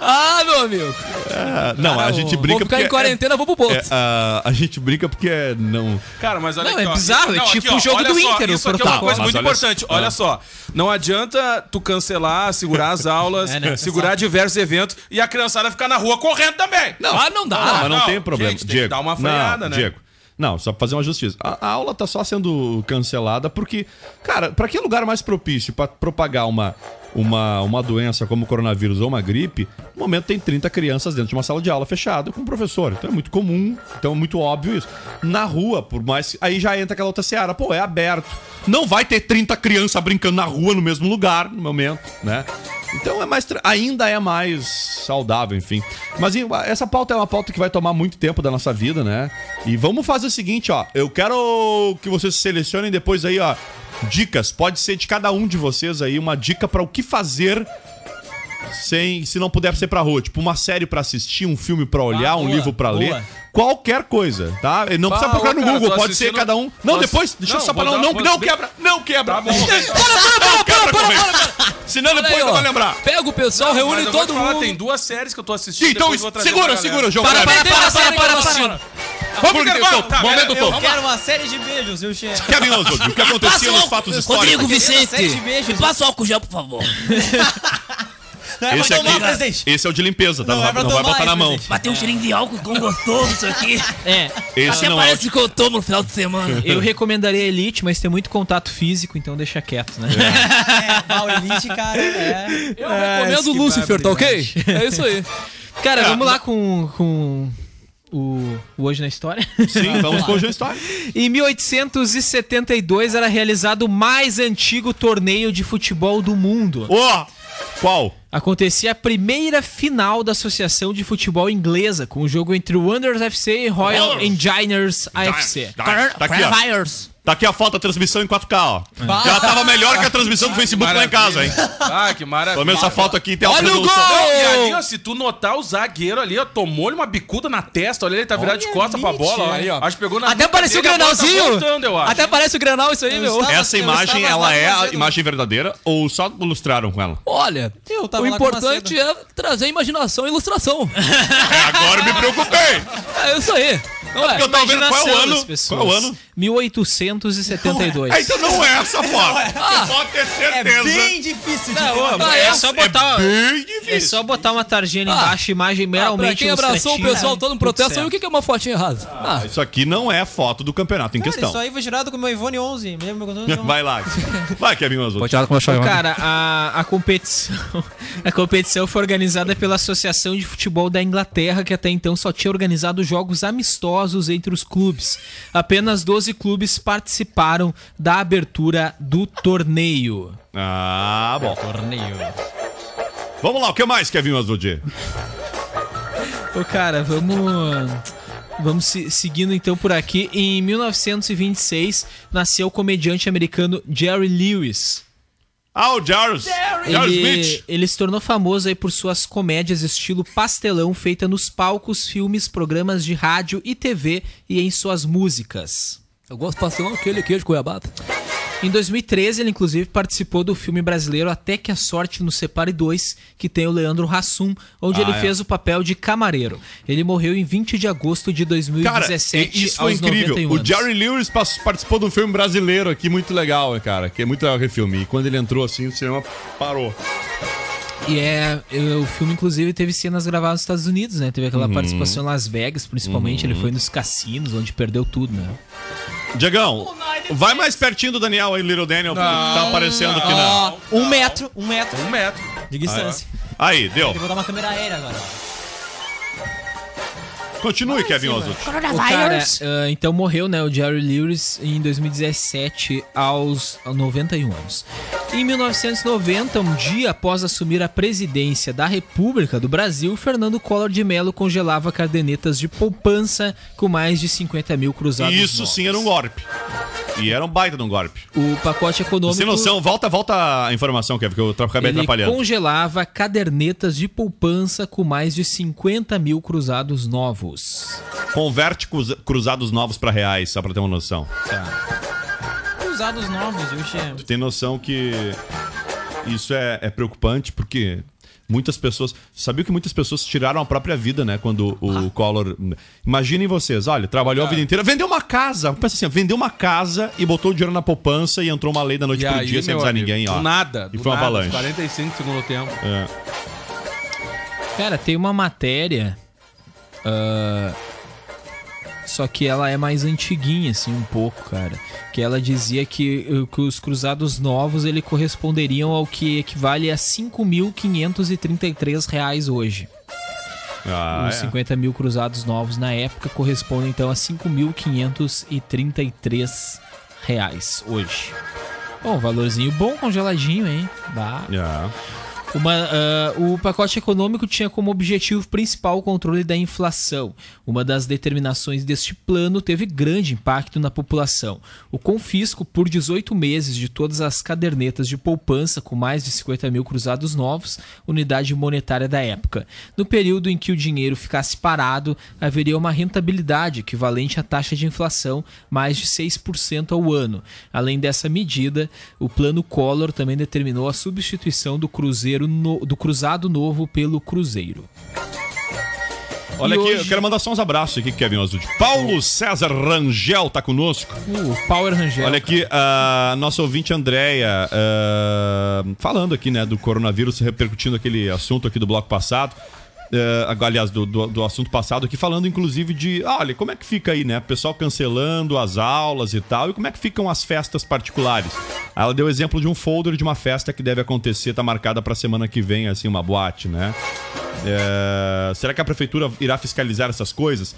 Speaker 7: Ah, *laughs* meu amigo.
Speaker 4: ah, não, a gente
Speaker 7: Vou
Speaker 4: brinca
Speaker 7: ficar
Speaker 4: porque...
Speaker 7: em quarentena, vou pro
Speaker 4: é-
Speaker 7: posto.
Speaker 4: é, ah, a gente brinca porque é não...
Speaker 8: Cara, mas olha
Speaker 6: Não,
Speaker 8: aqui,
Speaker 6: é
Speaker 8: ó.
Speaker 6: bizarro, é tipo o jogo do
Speaker 8: só,
Speaker 6: Inter,
Speaker 8: Isso aqui é uma
Speaker 6: protocolo.
Speaker 8: coisa muito
Speaker 4: olha
Speaker 8: importante.
Speaker 4: só.
Speaker 8: Olha só. Não adianta tu cancelar, segurar as *laughs* aulas,
Speaker 5: É, né?
Speaker 8: segurar diversos eventos e a criançada ficar na rua correndo também.
Speaker 7: ah, não dá.
Speaker 4: Não, mas não,
Speaker 8: não,
Speaker 4: tem problema.
Speaker 8: gente, tem que
Speaker 4: Diego,
Speaker 8: dar uma freada,
Speaker 4: não,
Speaker 8: né?
Speaker 4: Diego, Não, só pra fazer uma justiça. A, a aula tá só sendo cancelada porque, cara, pra que lugar mais propício pra propagar uma, uma, uma doença como o coronavírus ou uma gripe? No momento tem 30 crianças dentro de uma sala de aula fechada com o professor. Então é muito comum, então é muito óbvio isso. Na rua, por mais. Aí já entra aquela outra seara. Pô, é aberto. Não vai ter 30 crianças brincando na rua no mesmo lugar no momento, né? Então é mais ainda é mais saudável, enfim. Mas essa pauta é uma pauta que vai tomar muito tempo da nossa vida, né? E vamos fazer o seguinte, ó. Eu quero que vocês selecionem depois aí, ó, dicas. Pode ser de cada um de vocês aí uma dica para o que fazer sem se não puder ser pra rua, tipo uma série pra assistir, um filme pra olhar,
Speaker 5: Ah,
Speaker 4: um
Speaker 5: boa,
Speaker 4: livro pra
Speaker 5: boa.
Speaker 4: ler, qualquer coisa, tá? E Não precisa procurar no
Speaker 8: cara,
Speaker 4: Google, pode ser cada um. Não,
Speaker 8: tô
Speaker 4: depois, deixa eu
Speaker 8: não,
Speaker 4: só
Speaker 8: vou
Speaker 4: falar, não, não
Speaker 8: de-
Speaker 4: quebra, não quebra.
Speaker 8: Tá bom.
Speaker 4: Não quebra, corrente. Senão
Speaker 7: Olha
Speaker 4: depois
Speaker 7: aí,
Speaker 4: não vai lembrar.
Speaker 7: Pega o pessoal, reúne
Speaker 8: eu
Speaker 7: todo mundo.
Speaker 8: Tem duas séries que eu tô assistindo.
Speaker 4: Então, segura, segura, João
Speaker 7: Para, para, para, para, para, para, para.
Speaker 4: Vamos
Speaker 8: Porque-
Speaker 4: intervalo,
Speaker 8: tá,
Speaker 4: momento
Speaker 8: eu-
Speaker 4: todo.
Speaker 5: Eu quero uma série de beijos, viu, Che?
Speaker 4: Kevin Oswald, o que acontecia nos fatos históricos?
Speaker 7: Rodrigo
Speaker 5: Vicente.
Speaker 7: Passa o álcool gel, por favor. *laughs*
Speaker 5: Não é
Speaker 4: Esse
Speaker 5: tomar,
Speaker 4: aqui,
Speaker 5: presidente.
Speaker 4: esse é o de limpeza, tá?
Speaker 5: Não
Speaker 4: Não,
Speaker 5: é pra
Speaker 4: não vai botar na mão.
Speaker 7: Bateu um cheirinho de álcool com gostoso isso aqui.
Speaker 6: É,
Speaker 4: Esse
Speaker 7: Até
Speaker 4: não é o
Speaker 7: parece que eu tomo no final de semana.
Speaker 6: eu recomendaria Elite, mas tem muito contato físico, então deixa quieto, né?
Speaker 5: É, mal elite, cara. É.
Speaker 7: Eu recomendo o Lúcifer, tá ok? É isso aí.
Speaker 6: Cara,
Speaker 4: É,
Speaker 6: vamos lá com, com o, o Hoje na História.
Speaker 4: Sim, *laughs* vamos com a história.
Speaker 6: Em 1872 era realizado o mais antigo torneio de futebol do mundo.
Speaker 4: Ó, qual?
Speaker 6: Acontecia a primeira final da Associação de Futebol Inglesa, com o jogo entre o Wanderers FC e Royal. Engineers AFC.
Speaker 4: Tá, tá aqui, ó. Tá aqui a foto da transmissão em 4K, ó. Já tava melhor que a transmissão do Facebook lá em casa, hein?
Speaker 8: Ah, que maravilha.
Speaker 4: Pelo menos essa foto aqui tem a
Speaker 7: Olha o gol!
Speaker 8: Não, e ali, ó, se tu notar o zagueiro ali, ó, tomou-lhe uma bicuda na testa, olha ele tá virado de
Speaker 5: Olha
Speaker 8: costas pra
Speaker 5: ali,
Speaker 8: bola, ó. Aí, ó. Acho que pegou na
Speaker 7: Até parecia o
Speaker 8: tá
Speaker 7: Grenalzinho.
Speaker 8: voltando, eu acho.
Speaker 7: Até parece o Grenal isso aí,
Speaker 5: Eu
Speaker 7: meu.
Speaker 5: estava-
Speaker 4: Essa imagem, ela é a imagem verdadeira ou só ilustraram com ela?
Speaker 7: Olha,
Speaker 5: Eu tava
Speaker 7: o importante é trazer imaginação e ilustração.
Speaker 4: É, agora eu me preocupei.
Speaker 7: É isso aí. Não é?
Speaker 4: Eu tava vendo qual é o ano.
Speaker 6: pessoas.
Speaker 4: Qual é o ano?
Speaker 6: 1872.
Speaker 4: Ah, então não é essa foto. Pode ter
Speaker 5: É
Speaker 4: certeza.
Speaker 5: bem difícil de
Speaker 6: Não,
Speaker 5: ter.
Speaker 6: ah, é só botar,
Speaker 4: Bem
Speaker 6: é
Speaker 4: difícil.
Speaker 6: só botar uma tarjinha ali
Speaker 7: Ah.
Speaker 6: embaixo, imagem
Speaker 7: Ah, pra
Speaker 6: meramente
Speaker 7: quem abraçou o pessoal todo no protesto, aí o que é uma fotinha errada? Ah,
Speaker 4: Isso aqui não é foto do campeonato em
Speaker 5: Cara,
Speaker 4: questão.
Speaker 5: isso aí foi tirado com o meu iPhone 11. Me lembra quando eu *laughs*
Speaker 4: Vai lá. Vai, Kevin Oswald.
Speaker 7: tirar com a
Speaker 6: Cara, a, a competição *laughs* a competição foi organizada pela Associação de Futebol da Inglaterra, que até então só tinha organizado jogos amistosos entre os clubes. Apenas 12 clubes participaram da abertura do torneio.
Speaker 4: Ah, bom.
Speaker 5: Torneio.
Speaker 4: Vamos lá, o que mais, Kevin Oswald?
Speaker 6: Ô, cara, vamos. Vamos se- seguindo então por aqui. Em 1926 nasceu o comediante americano Jerry Lewis.
Speaker 4: Ah, o Jarvis. Jarvis
Speaker 6: Ele,
Speaker 4: Smith.
Speaker 6: ele se tornou famoso aí por suas comédias estilo pastelão feita nos palcos, filmes, programas de rádio e TV e em suas músicas.
Speaker 7: eu gosto de pastelão aquele queijo goiabada.
Speaker 6: Em 2013, ele inclusive participou do filme brasileiro Até que a Sorte nos Separe 2, que tem o Leandro Hassum, onde
Speaker 4: Ah,
Speaker 6: ele
Speaker 4: é.
Speaker 6: fez o papel de camareiro. Ele morreu em 20 de agosto de
Speaker 4: Cara,
Speaker 6: 2017,
Speaker 4: isso foi
Speaker 6: aos
Speaker 4: incrível.
Speaker 6: 91
Speaker 4: O. Jerry Lewis participou de um filme brasileiro aqui, muito legal, cara. Que é muito legal aquele filme. E quando ele entrou assim, o cinema parou.
Speaker 6: E é, o filme, inclusive, teve cenas gravadas nos Estados Unidos, né? Teve aquela
Speaker 4: Uhum.
Speaker 6: participação em Las Vegas, principalmente. Ele foi nos cassinos, onde perdeu tudo, né?
Speaker 4: Diegão, vai mais pertinho do Daniel aí, Little Daniel. porque Tá aparecendo aqui na.
Speaker 5: Ó, um metro, um metro
Speaker 8: Um metro.
Speaker 5: de distância.
Speaker 4: Aí, deu.
Speaker 5: Eu vou dar uma câmera aérea agora.
Speaker 4: Continue, Kevin Oswald.
Speaker 6: O cara, ah, então morreu, né, o Jerry Lewis em 2017 aos 91 anos. Em 1990, um dia após assumir a presidência da República do Brasil, Fernando Collor de Mello congelava cadernetas de poupança com mais de 50 mil cruzados.
Speaker 4: Isso
Speaker 6: novos.
Speaker 4: sim era um golpe. E era um baita de um golpe.
Speaker 6: O pacote econômico.
Speaker 4: Sem noção, volta, volta a informação, Kevin, que eu acabei
Speaker 6: Ele
Speaker 4: atrapalhando.
Speaker 6: congelava cadernetas de poupança com mais de 50 mil cruzados novos.
Speaker 4: Converte cruz- cruzados novos pra reais, só pra ter uma noção.
Speaker 5: Usados novos?
Speaker 4: Tu tem noção que isso é, é preocupante, porque muitas pessoas. Sabia que muitas pessoas tiraram a própria vida, né? Quando o
Speaker 5: Ah.
Speaker 4: Collor. Imaginem vocês, olha, trabalhou a vida inteira, vendeu uma casa. Pensa assim, vendeu uma casa e botou o dinheiro na poupança e entrou uma lei da noite
Speaker 8: E
Speaker 4: pro
Speaker 8: aí,
Speaker 4: dia sem avisar
Speaker 8: amigo,
Speaker 4: ninguém, ó.
Speaker 8: do nada.
Speaker 4: E
Speaker 8: do
Speaker 4: foi uma
Speaker 8: nada,
Speaker 4: avalanche.
Speaker 8: 45 segundo tempo.
Speaker 4: É.
Speaker 6: Cara, tem uma matéria ah, Só que ela é mais antiguinha, assim, um pouco, cara. Que ela dizia que, uh, que os cruzados novos ele corresponderiam ao que equivale a 5.533 reais hoje.
Speaker 4: Ah,
Speaker 6: Os
Speaker 4: é.
Speaker 6: 50 mil cruzados novos na época correspondem então a 5.533 reais hoje. Bom, valorzinho bom congeladinho, hein? Dá.
Speaker 4: É.
Speaker 6: Uma, ah, o pacote econômico tinha como objetivo principal o controle da inflação. Uma das determinações deste plano teve grande impacto na população. O confisco por 18 meses de todas as cadernetas de poupança com mais de 50 mil cruzados novos, unidade monetária da época. No período em que o dinheiro ficasse parado, haveria uma rentabilidade equivalente à taxa de inflação, mais de 6% ao ano. Além dessa medida, o plano Collor também determinou a substituição do cruzeiro no- do cruzado novo pelo cruzeiro.
Speaker 4: Olha
Speaker 6: E
Speaker 4: aqui,
Speaker 6: hoje-
Speaker 4: eu quero mandar só uns abraços aqui, Kevin Oswald. Paulo César Rangel tá conosco.
Speaker 6: O Power Rangel.
Speaker 4: Olha aqui, a nossa ouvinte Andréia, ah, falando aqui, né, do coronavírus, repercutindo aquele assunto aqui do bloco passado. Ah, aliás, do, do, do assunto passado aqui, falando inclusive de. ah, Olha, como é que fica aí, né? Pessoal cancelando as aulas e tal, e como é que ficam as festas particulares? Ela deu exemplo de um folder de uma festa que deve acontecer, tá marcada pra semana que vem, assim, uma boate, né? É, será que a prefeitura irá fiscalizar essas coisas?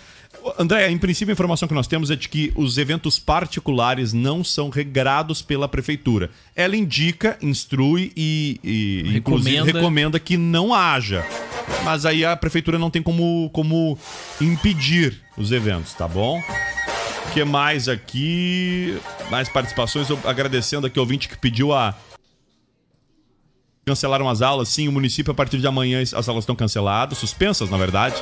Speaker 4: André, em princípio a informação que nós temos é de que os eventos particulares não são regrados pela prefeitura. Ela indica, instrui e, e inclusive
Speaker 6: Recomenda.
Speaker 4: recomenda que não haja. Mas aí a prefeitura não tem como, como impedir os eventos, tá bom? O que mais aqui? Mais participações. Eu agradecendo aqui o ouvinte que pediu a. Cancelaram as aulas. Sim, o município, a partir de amanhã, as aulas estão canceladas, suspensas, na verdade.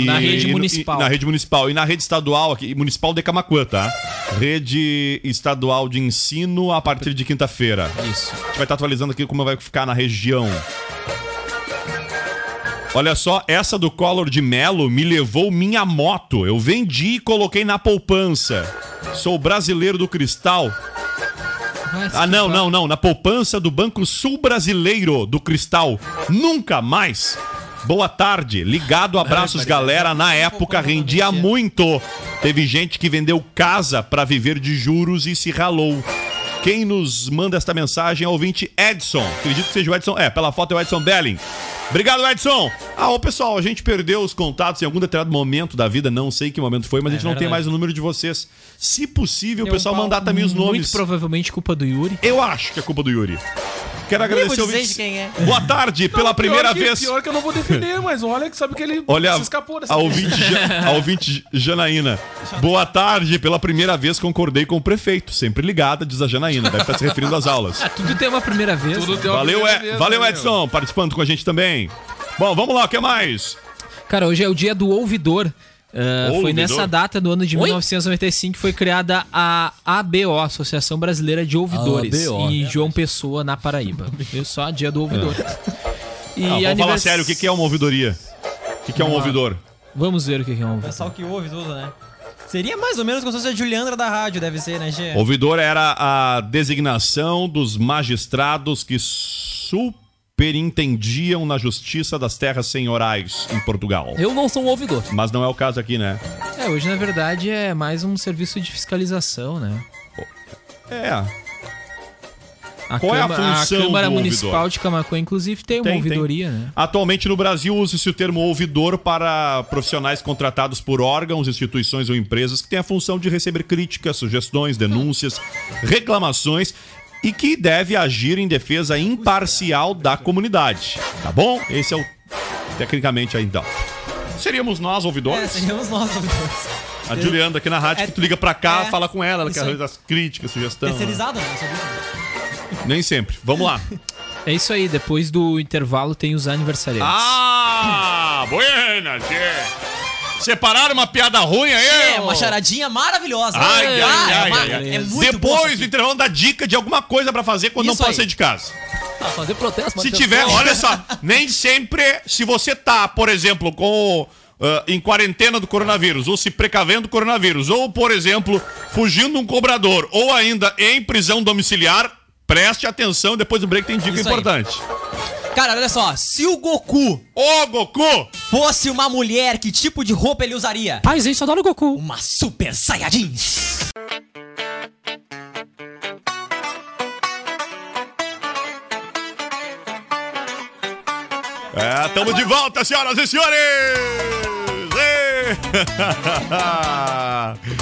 Speaker 4: E-
Speaker 6: Na rede municipal.
Speaker 4: e na rede municipal. E na rede estadual, aqui, municipal de Camacuã, tá? Rede estadual de ensino a partir de quinta-feira.
Speaker 6: Isso.
Speaker 4: A gente vai estar atualizando aqui como vai ficar na região. Olha só, essa do Collor de Melo me levou minha moto. Eu vendi e coloquei na poupança. Sou brasileiro do cristal. Ah, não, não, não. Na poupança do Banco Sul Brasileiro do Cristal. Nunca mais. Boa tarde. Ligado, abraços, galera. Na época rendia muito. Teve gente que vendeu casa pra viver de juros e se ralou. Quem nos manda esta mensagem é o ouvinte Edson. Acredito que seja o Edson. É, pela foto é o Edson Belling. Obrigado, Edson. Ah, ô pessoal, a gente perdeu os contatos em algum determinado momento da vida, não sei que momento foi, mas a gente não tem
Speaker 6: verdade.
Speaker 4: mais o número de vocês. Se possível, o
Speaker 5: um
Speaker 4: pessoal mandar também os
Speaker 6: Muito
Speaker 4: nomes.
Speaker 6: provavelmente culpa do Yuri.
Speaker 4: Eu acho que é culpa do Yuri. Quero agradecer o
Speaker 5: de quem é.
Speaker 4: Boa tarde, pela
Speaker 8: Não,
Speaker 4: primeira
Speaker 8: pior que-
Speaker 4: vez.
Speaker 8: Pior que eu não vou defender, *laughs* mas olha que sabe que ele
Speaker 4: Olha,
Speaker 8: se escapou dessa
Speaker 4: a ouvinte, Ja- a ouvinte Janaína. Boa tarde, pela primeira vez concordei com o prefeito. Sempre ligada, diz a Janaína. Deve estar se referindo às aulas.
Speaker 6: Ah, *laughs* tudo tem uma primeira vez.
Speaker 8: Tudo
Speaker 6: né?
Speaker 8: tem uma
Speaker 4: Valeu,
Speaker 8: primeira
Speaker 4: Ed-
Speaker 8: vez,
Speaker 4: valeu Edson, participando com a gente também. Bom, vamos lá, o que mais?
Speaker 6: Cara, hoje é o dia do ouvidor. Foi
Speaker 4: Ouvidor?
Speaker 6: nessa data, no ano de
Speaker 7: Oi?
Speaker 6: 1995, que foi criada a ABO, Associação Brasileira de Ouvidores,
Speaker 7: ABO.
Speaker 6: em João Pessoa, na Paraíba. Viu só? Dia do ouvidor. E
Speaker 4: Não, vamos falar
Speaker 6: anivers-
Speaker 4: sério, o que que é uma ouvidoria? O que que é um ouvidor?
Speaker 6: Vamos ver o que é um
Speaker 5: O
Speaker 6: ouvidor.
Speaker 5: pessoal que ouve tudo, né? Seria mais ou menos como se fosse a Juliandra da rádio, deve ser, né, Gê?
Speaker 4: Ouvidor era a designação dos magistrados que superintendiam na justiça das terras senhorais em Portugal.
Speaker 7: Eu não sou um ouvidor.
Speaker 4: Mas não é o caso aqui, né?
Speaker 6: É, hoje na verdade é mais um serviço de fiscalização, né?
Speaker 4: É,
Speaker 6: A,
Speaker 4: Qual é a
Speaker 6: Câmara-
Speaker 4: função
Speaker 6: Câmara
Speaker 4: do
Speaker 6: Municipal
Speaker 4: ouvidor?
Speaker 6: de Camacuã, inclusive, tem uma
Speaker 4: Tem, tem.
Speaker 6: ouvidoria, né?
Speaker 4: Atualmente no Brasil usa-se o termo ouvidor para profissionais contratados por órgãos, instituições ou empresas que têm a função de receber críticas, sugestões, denúncias, reclamações e que deve agir em defesa imparcial da comunidade. Tá bom? Esse é o tecnicamente aí então. Seríamos nós
Speaker 5: É,
Speaker 4: ouvidores?
Speaker 5: seríamos nós ouvidores.
Speaker 4: A Juliana aqui na rádio
Speaker 5: É-
Speaker 4: que tu liga pra cá,
Speaker 5: é,
Speaker 4: fala com ela, ela
Speaker 5: isso
Speaker 4: quer das críticas, sugestão.
Speaker 5: Né? Sobre isso.
Speaker 4: Nem sempre. Vamos lá.
Speaker 6: É isso aí, depois do intervalo tem os aniversariantes.
Speaker 4: Ah, buena, tchê. Separaram uma piada ruim aí?
Speaker 5: É, uma charadinha maravilhosa.
Speaker 4: Ai, ai,
Speaker 5: Ah,
Speaker 4: ai,
Speaker 5: é, uma-
Speaker 4: ai, ai.
Speaker 5: é muito
Speaker 4: Depois do intervalo da dica de alguma coisa pra fazer quando não
Speaker 5: aí.
Speaker 4: sair de casa.
Speaker 7: Ah, fazer protesto,
Speaker 4: Se
Speaker 7: manifestação.
Speaker 4: tiver, olha só, *laughs* nem sempre, se você tá, por exemplo, com ah, em quarentena do coronavírus, ou se precavendo do coronavírus, ou, por exemplo, fugindo de um cobrador, ou ainda em prisão domiciliar, preste atenção, depois do break tem dica
Speaker 5: Isso aí. Cara, olha só, se o Goku
Speaker 4: Ô, Goku!
Speaker 5: fosse uma mulher, que tipo de roupa ele usaria?
Speaker 7: Ai, gente, adoro o Goku.
Speaker 5: Uma Super Saiyajin.
Speaker 4: É, tamo de volta, senhoras e senhores! *laughs*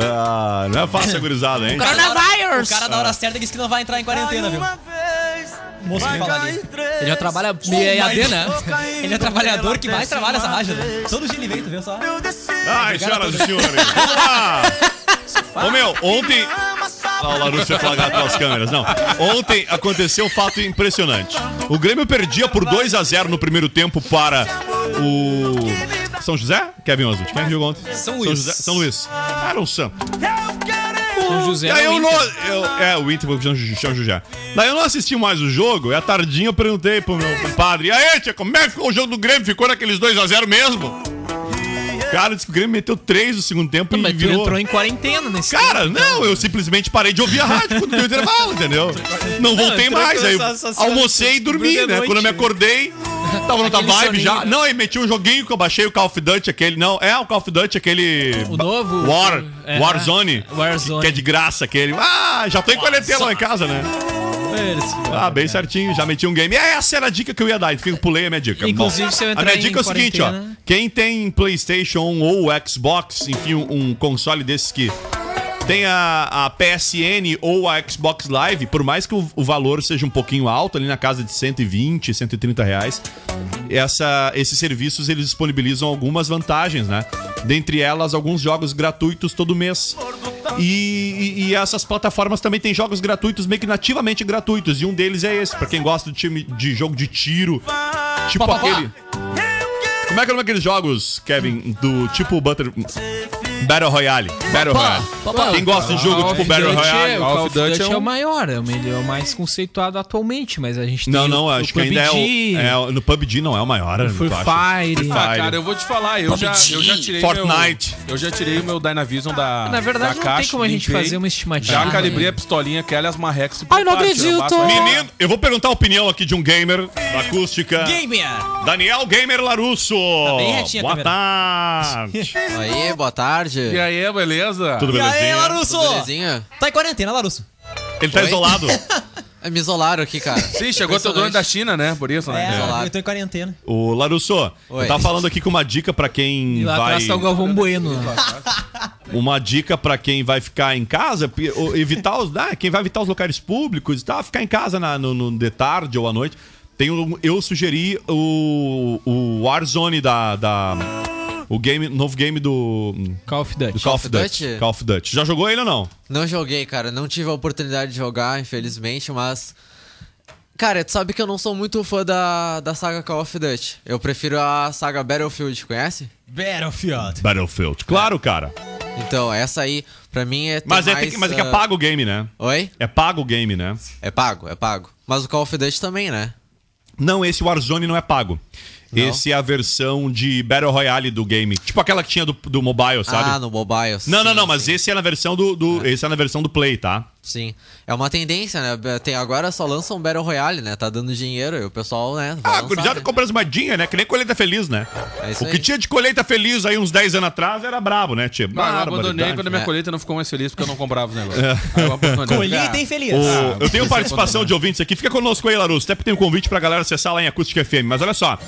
Speaker 4: Ah, não é fácil, gurizada, hein?
Speaker 5: O cara da hora certa disse que não vai entrar em quarentena, viu? Moço que fala ali.
Speaker 7: Ele já trabalha EAD, né?
Speaker 5: Ele é *laughs* trabalhador que mais trabalha essa rádio, né? Todo dia ele vem, tu viu só?
Speaker 4: Ai, senhoras e senhores, vamos lá! Ô meu, ontem. Lá o Larusso foi flagrado pelas câmeras, não. Ontem aconteceu um fato impressionante. O Grêmio perdia por 2 a 0 no primeiro tempo para o. São José? Kevin Oswald. Quem é que jogou ontem?
Speaker 5: São Luís.
Speaker 4: José, São Luís. Era o São.
Speaker 6: São José.
Speaker 4: Aí
Speaker 6: o
Speaker 4: eu não. Eu- é, o Inter foi São José. Daí eu não assisti mais o jogo, e à tardinha eu perguntei pro meu padre: E aí, tia, como é que ficou o jogo do Grêmio? Ficou naqueles 2x0 mesmo? Cara, disse que o Grêmio meteu 3 no segundo tempo
Speaker 6: Não,
Speaker 4: e
Speaker 6: mas tu
Speaker 4: virou.
Speaker 6: entrou em quarentena nesse
Speaker 4: Cara,
Speaker 6: tempo,
Speaker 4: não, eu simplesmente parei de ouvir a rádio quando deu intervalo, entendeu? Não voltei
Speaker 6: entrou
Speaker 4: mais. Aí almocei e dormi, né?
Speaker 6: noite,
Speaker 4: Quando eu me
Speaker 6: né?
Speaker 4: Acordei, tava
Speaker 6: Aquele
Speaker 4: vibe já.
Speaker 6: soninho.
Speaker 4: Não, aí meti um joguinho que eu baixei, o Call of Duty, aquele. Não, é o Call of Duty, aquele.
Speaker 6: O novo?
Speaker 4: War.
Speaker 6: É,
Speaker 4: Warzone.
Speaker 6: Warzone.
Speaker 4: Que é de graça aquele. Ah, já tô em quarentena lá em casa, né? Ah, bem certinho, já meti um game. É, essa era a dica que eu ia dar, eu pulei a minha dica.
Speaker 6: Inclusive,
Speaker 4: Bom,
Speaker 6: se eu
Speaker 4: A
Speaker 6: entrar
Speaker 4: minha
Speaker 6: em
Speaker 4: dica é o seguinte, ó. Quem tem PlayStation ou Xbox, enfim, um, um console desses que tem a, a PSN ou a Xbox Live, por mais que o, o valor seja um pouquinho alto, ali na casa de 120, 130 reais, essa, esses serviços eles disponibilizam algumas vantagens, né? Dentre elas, alguns jogos gratuitos todo mês. E, e- e essas plataformas também têm jogos gratuitos, meio que nativamente gratuitos. E um deles é esse, pra quem gosta de, time, de jogo de tiro. Tipo
Speaker 7: Pá,
Speaker 4: aquele. Como é que é o nome daqueles jogos, Kevin? Do tipo Butter. Battle Royale. Battle Royale.
Speaker 7: Papá.
Speaker 4: Quem gosta de jogo tipo Battle
Speaker 6: Duty
Speaker 4: Royale?
Speaker 6: é- O
Speaker 8: Call of
Speaker 6: Duty é
Speaker 8: é
Speaker 6: o maior, é o ele é mais conceituado atualmente, mas a gente
Speaker 4: Não,
Speaker 6: tem
Speaker 4: não,
Speaker 6: o,
Speaker 4: acho que ainda é
Speaker 6: PUBG,
Speaker 4: o, é No PUBG não é o maior, né?
Speaker 6: Free? Fire.
Speaker 8: Ah, cara, eu vou te falar, eu já, eu já tirei
Speaker 4: Fortnite.
Speaker 8: Meu, eu já tirei o meu Dynavision da
Speaker 6: Na verdade,
Speaker 8: da
Speaker 6: não
Speaker 8: caixa,
Speaker 6: tem como a gente fazer uma estimativa.
Speaker 8: Já calibrei a pistolinha que ela as marrecas.
Speaker 7: Ai, não acredito.
Speaker 4: Menino, eu vou perguntar a opinião aqui de um gamer da acústica.
Speaker 5: Gamer!
Speaker 4: Daniel Gamer Larusso.
Speaker 5: bem retinha a
Speaker 4: Boa tarde.
Speaker 10: Aí, boa tarde.
Speaker 8: E aí, beleza?
Speaker 4: Tudo
Speaker 5: E aí? Larusso?
Speaker 10: Belezinha?
Speaker 5: Tá em quarentena, Larusso.
Speaker 4: Ele tá
Speaker 10: Oi?
Speaker 4: isolado. *laughs*
Speaker 10: É, me isolaram aqui, cara.
Speaker 8: Sim, chegou teu dono da China, né? Por isso, né?
Speaker 5: É,
Speaker 10: Isolado.
Speaker 5: eu tô em quarentena.
Speaker 4: O Larusso, eu
Speaker 10: Oi.
Speaker 4: tava falando aqui com uma dica pra quem
Speaker 6: E lá
Speaker 4: vai.
Speaker 6: atrás tá o Galvão Bueno. né? *laughs*
Speaker 4: Uma dica pra quem vai ficar em casa, pi- ou evitar os. Ah, quem vai evitar os locais públicos e tal, ficar em casa na- no, no de tarde ou à noite. Tem um, eu sugeri o, o Warzone da. da o game, novo game do,
Speaker 6: Call of Duty.
Speaker 4: do Call of Duty.
Speaker 10: Duty?
Speaker 4: Call of Duty. Já jogou ele ou não?
Speaker 10: Não joguei, cara. Não tive a oportunidade de jogar, infelizmente, mas. Cara, tu sabe que eu não sou muito fã da, da saga Call of Duty. Eu prefiro a saga Battlefield, conhece?
Speaker 5: Battlefield.
Speaker 4: Battlefield. Claro, cara.
Speaker 10: Então, essa aí, pra mim é. tem
Speaker 4: Mas é,
Speaker 10: mais,
Speaker 4: que- mas é que é
Speaker 10: ah,
Speaker 4: pago o game, né?
Speaker 10: Oi?
Speaker 4: É pago o game, né?
Speaker 10: É pago, é pago. Mas o Call of Duty também, né?
Speaker 4: Não, esse Warzone não é pago.
Speaker 10: Não?
Speaker 4: Esse é a versão de Battle Royale do game. Tipo aquela que tinha do, do mobile, sabe?
Speaker 10: Ah, no mobile.
Speaker 4: Não, não,
Speaker 10: sim,
Speaker 4: não, mas
Speaker 10: sim.
Speaker 4: esse é na versão do, do- esse é na versão do Play, tá?
Speaker 10: Sim. É uma tendência, né? Tem, agora só lançam Battle Royale, né? Tá dando dinheiro e o pessoal, né? vai
Speaker 4: Ah, gurizada
Speaker 10: né?
Speaker 4: compra as moedinhas, né? Que nem colheita feliz, né?
Speaker 10: É
Speaker 4: o que
Speaker 10: aí.
Speaker 4: tinha de colheita feliz aí uns 10 anos atrás era brabo, né, tio?
Speaker 8: Não, eu abandonei quando a minha
Speaker 10: É.
Speaker 8: colheita não ficou mais feliz porque eu não comprava os *laughs* negócios. Abandonei.
Speaker 5: Colheita infeliz.
Speaker 4: O-
Speaker 8: Ah,
Speaker 4: eu tenho
Speaker 8: você
Speaker 4: participação de ouvintes aqui. Fica conosco aí, Larusso. Até porque tem um convite pra galera acessar lá em Acústica FM. Mas olha só.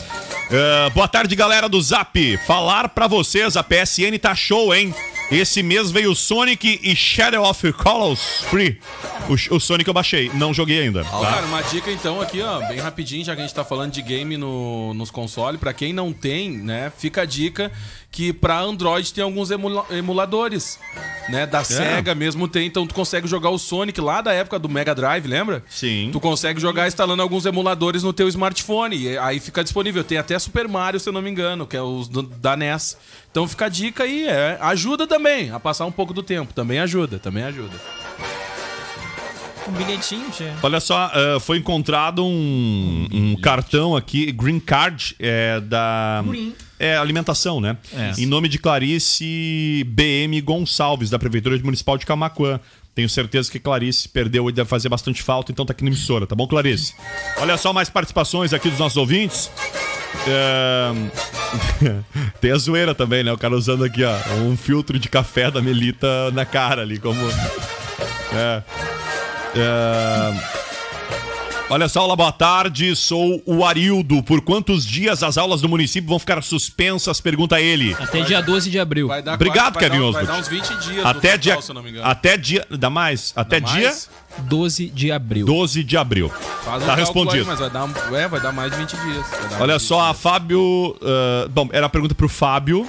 Speaker 4: Eh, boa tarde, galera do Zap. Falar pra vocês, a PSN tá show, hein? Esse mês veio Sonic e Shadow of Colossus Free. O, o Sonic eu baixei, não joguei ainda. Tá?
Speaker 8: Cara, uma dica então aqui, ó, bem rapidinho, já que a gente tá falando de game no, nos consoles, pra quem não tem, né, fica a dica que pra Android tem alguns emula- emuladores, né,
Speaker 4: É.
Speaker 8: da Sega mesmo tem, então tu consegue jogar o Sonic lá da época do Mega Drive, lembra?
Speaker 4: Sim.
Speaker 8: Tu consegue jogar instalando alguns emuladores no teu smartphone, e aí fica disponível, tem até Super Mario, se eu não me engano, que é os do- da NES. Então fica a dica aí, é, ajuda também a passar um pouco do tempo, também ajuda, também ajuda.
Speaker 5: Um bilhetinho, tia.
Speaker 4: Olha só, eh, foi encontrado um, um cartão aqui, Green Card, é, da. É alimentação, né?
Speaker 6: É.
Speaker 4: Em nome de Clarice BM Gonçalves, da Prefeitura Municipal de Camaquã. Tenho certeza que Clarice perdeu e deve fazer bastante falta, então tá aqui na emissora, tá bom, Clarice? Olha só mais participações aqui dos nossos ouvintes. É, *laughs* Tem a zoeira também, né? O cara usando aqui, ó, um filtro de café da Melita na cara ali, como. É. É... Olha só, olá, boa tarde. Sou o Arildo. Por quantos dias as aulas do município vão ficar suspensas? Pergunta ele.
Speaker 6: Até dia 12 de abril.
Speaker 8: Vai dar
Speaker 4: Obrigado,
Speaker 8: quase- vai
Speaker 4: Kevin
Speaker 8: dar- Vai
Speaker 4: Oswald.
Speaker 8: dar uns 20 dias
Speaker 4: Até
Speaker 8: total,
Speaker 4: dia.
Speaker 8: se não me engano.
Speaker 4: Até dia. Dá mais? Até
Speaker 8: Dá
Speaker 4: dia
Speaker 8: mais?
Speaker 6: 12 de abril.
Speaker 4: 12 de abril.
Speaker 8: Faz um
Speaker 4: Tá
Speaker 8: aí,
Speaker 4: respondido.
Speaker 8: mas vai dar, é, vai dar mais de 20 dias. Vai dar
Speaker 4: Olha só,
Speaker 8: 20
Speaker 4: a
Speaker 8: dias.
Speaker 4: Fábio. ah, bom, era a pergunta pro Fábio.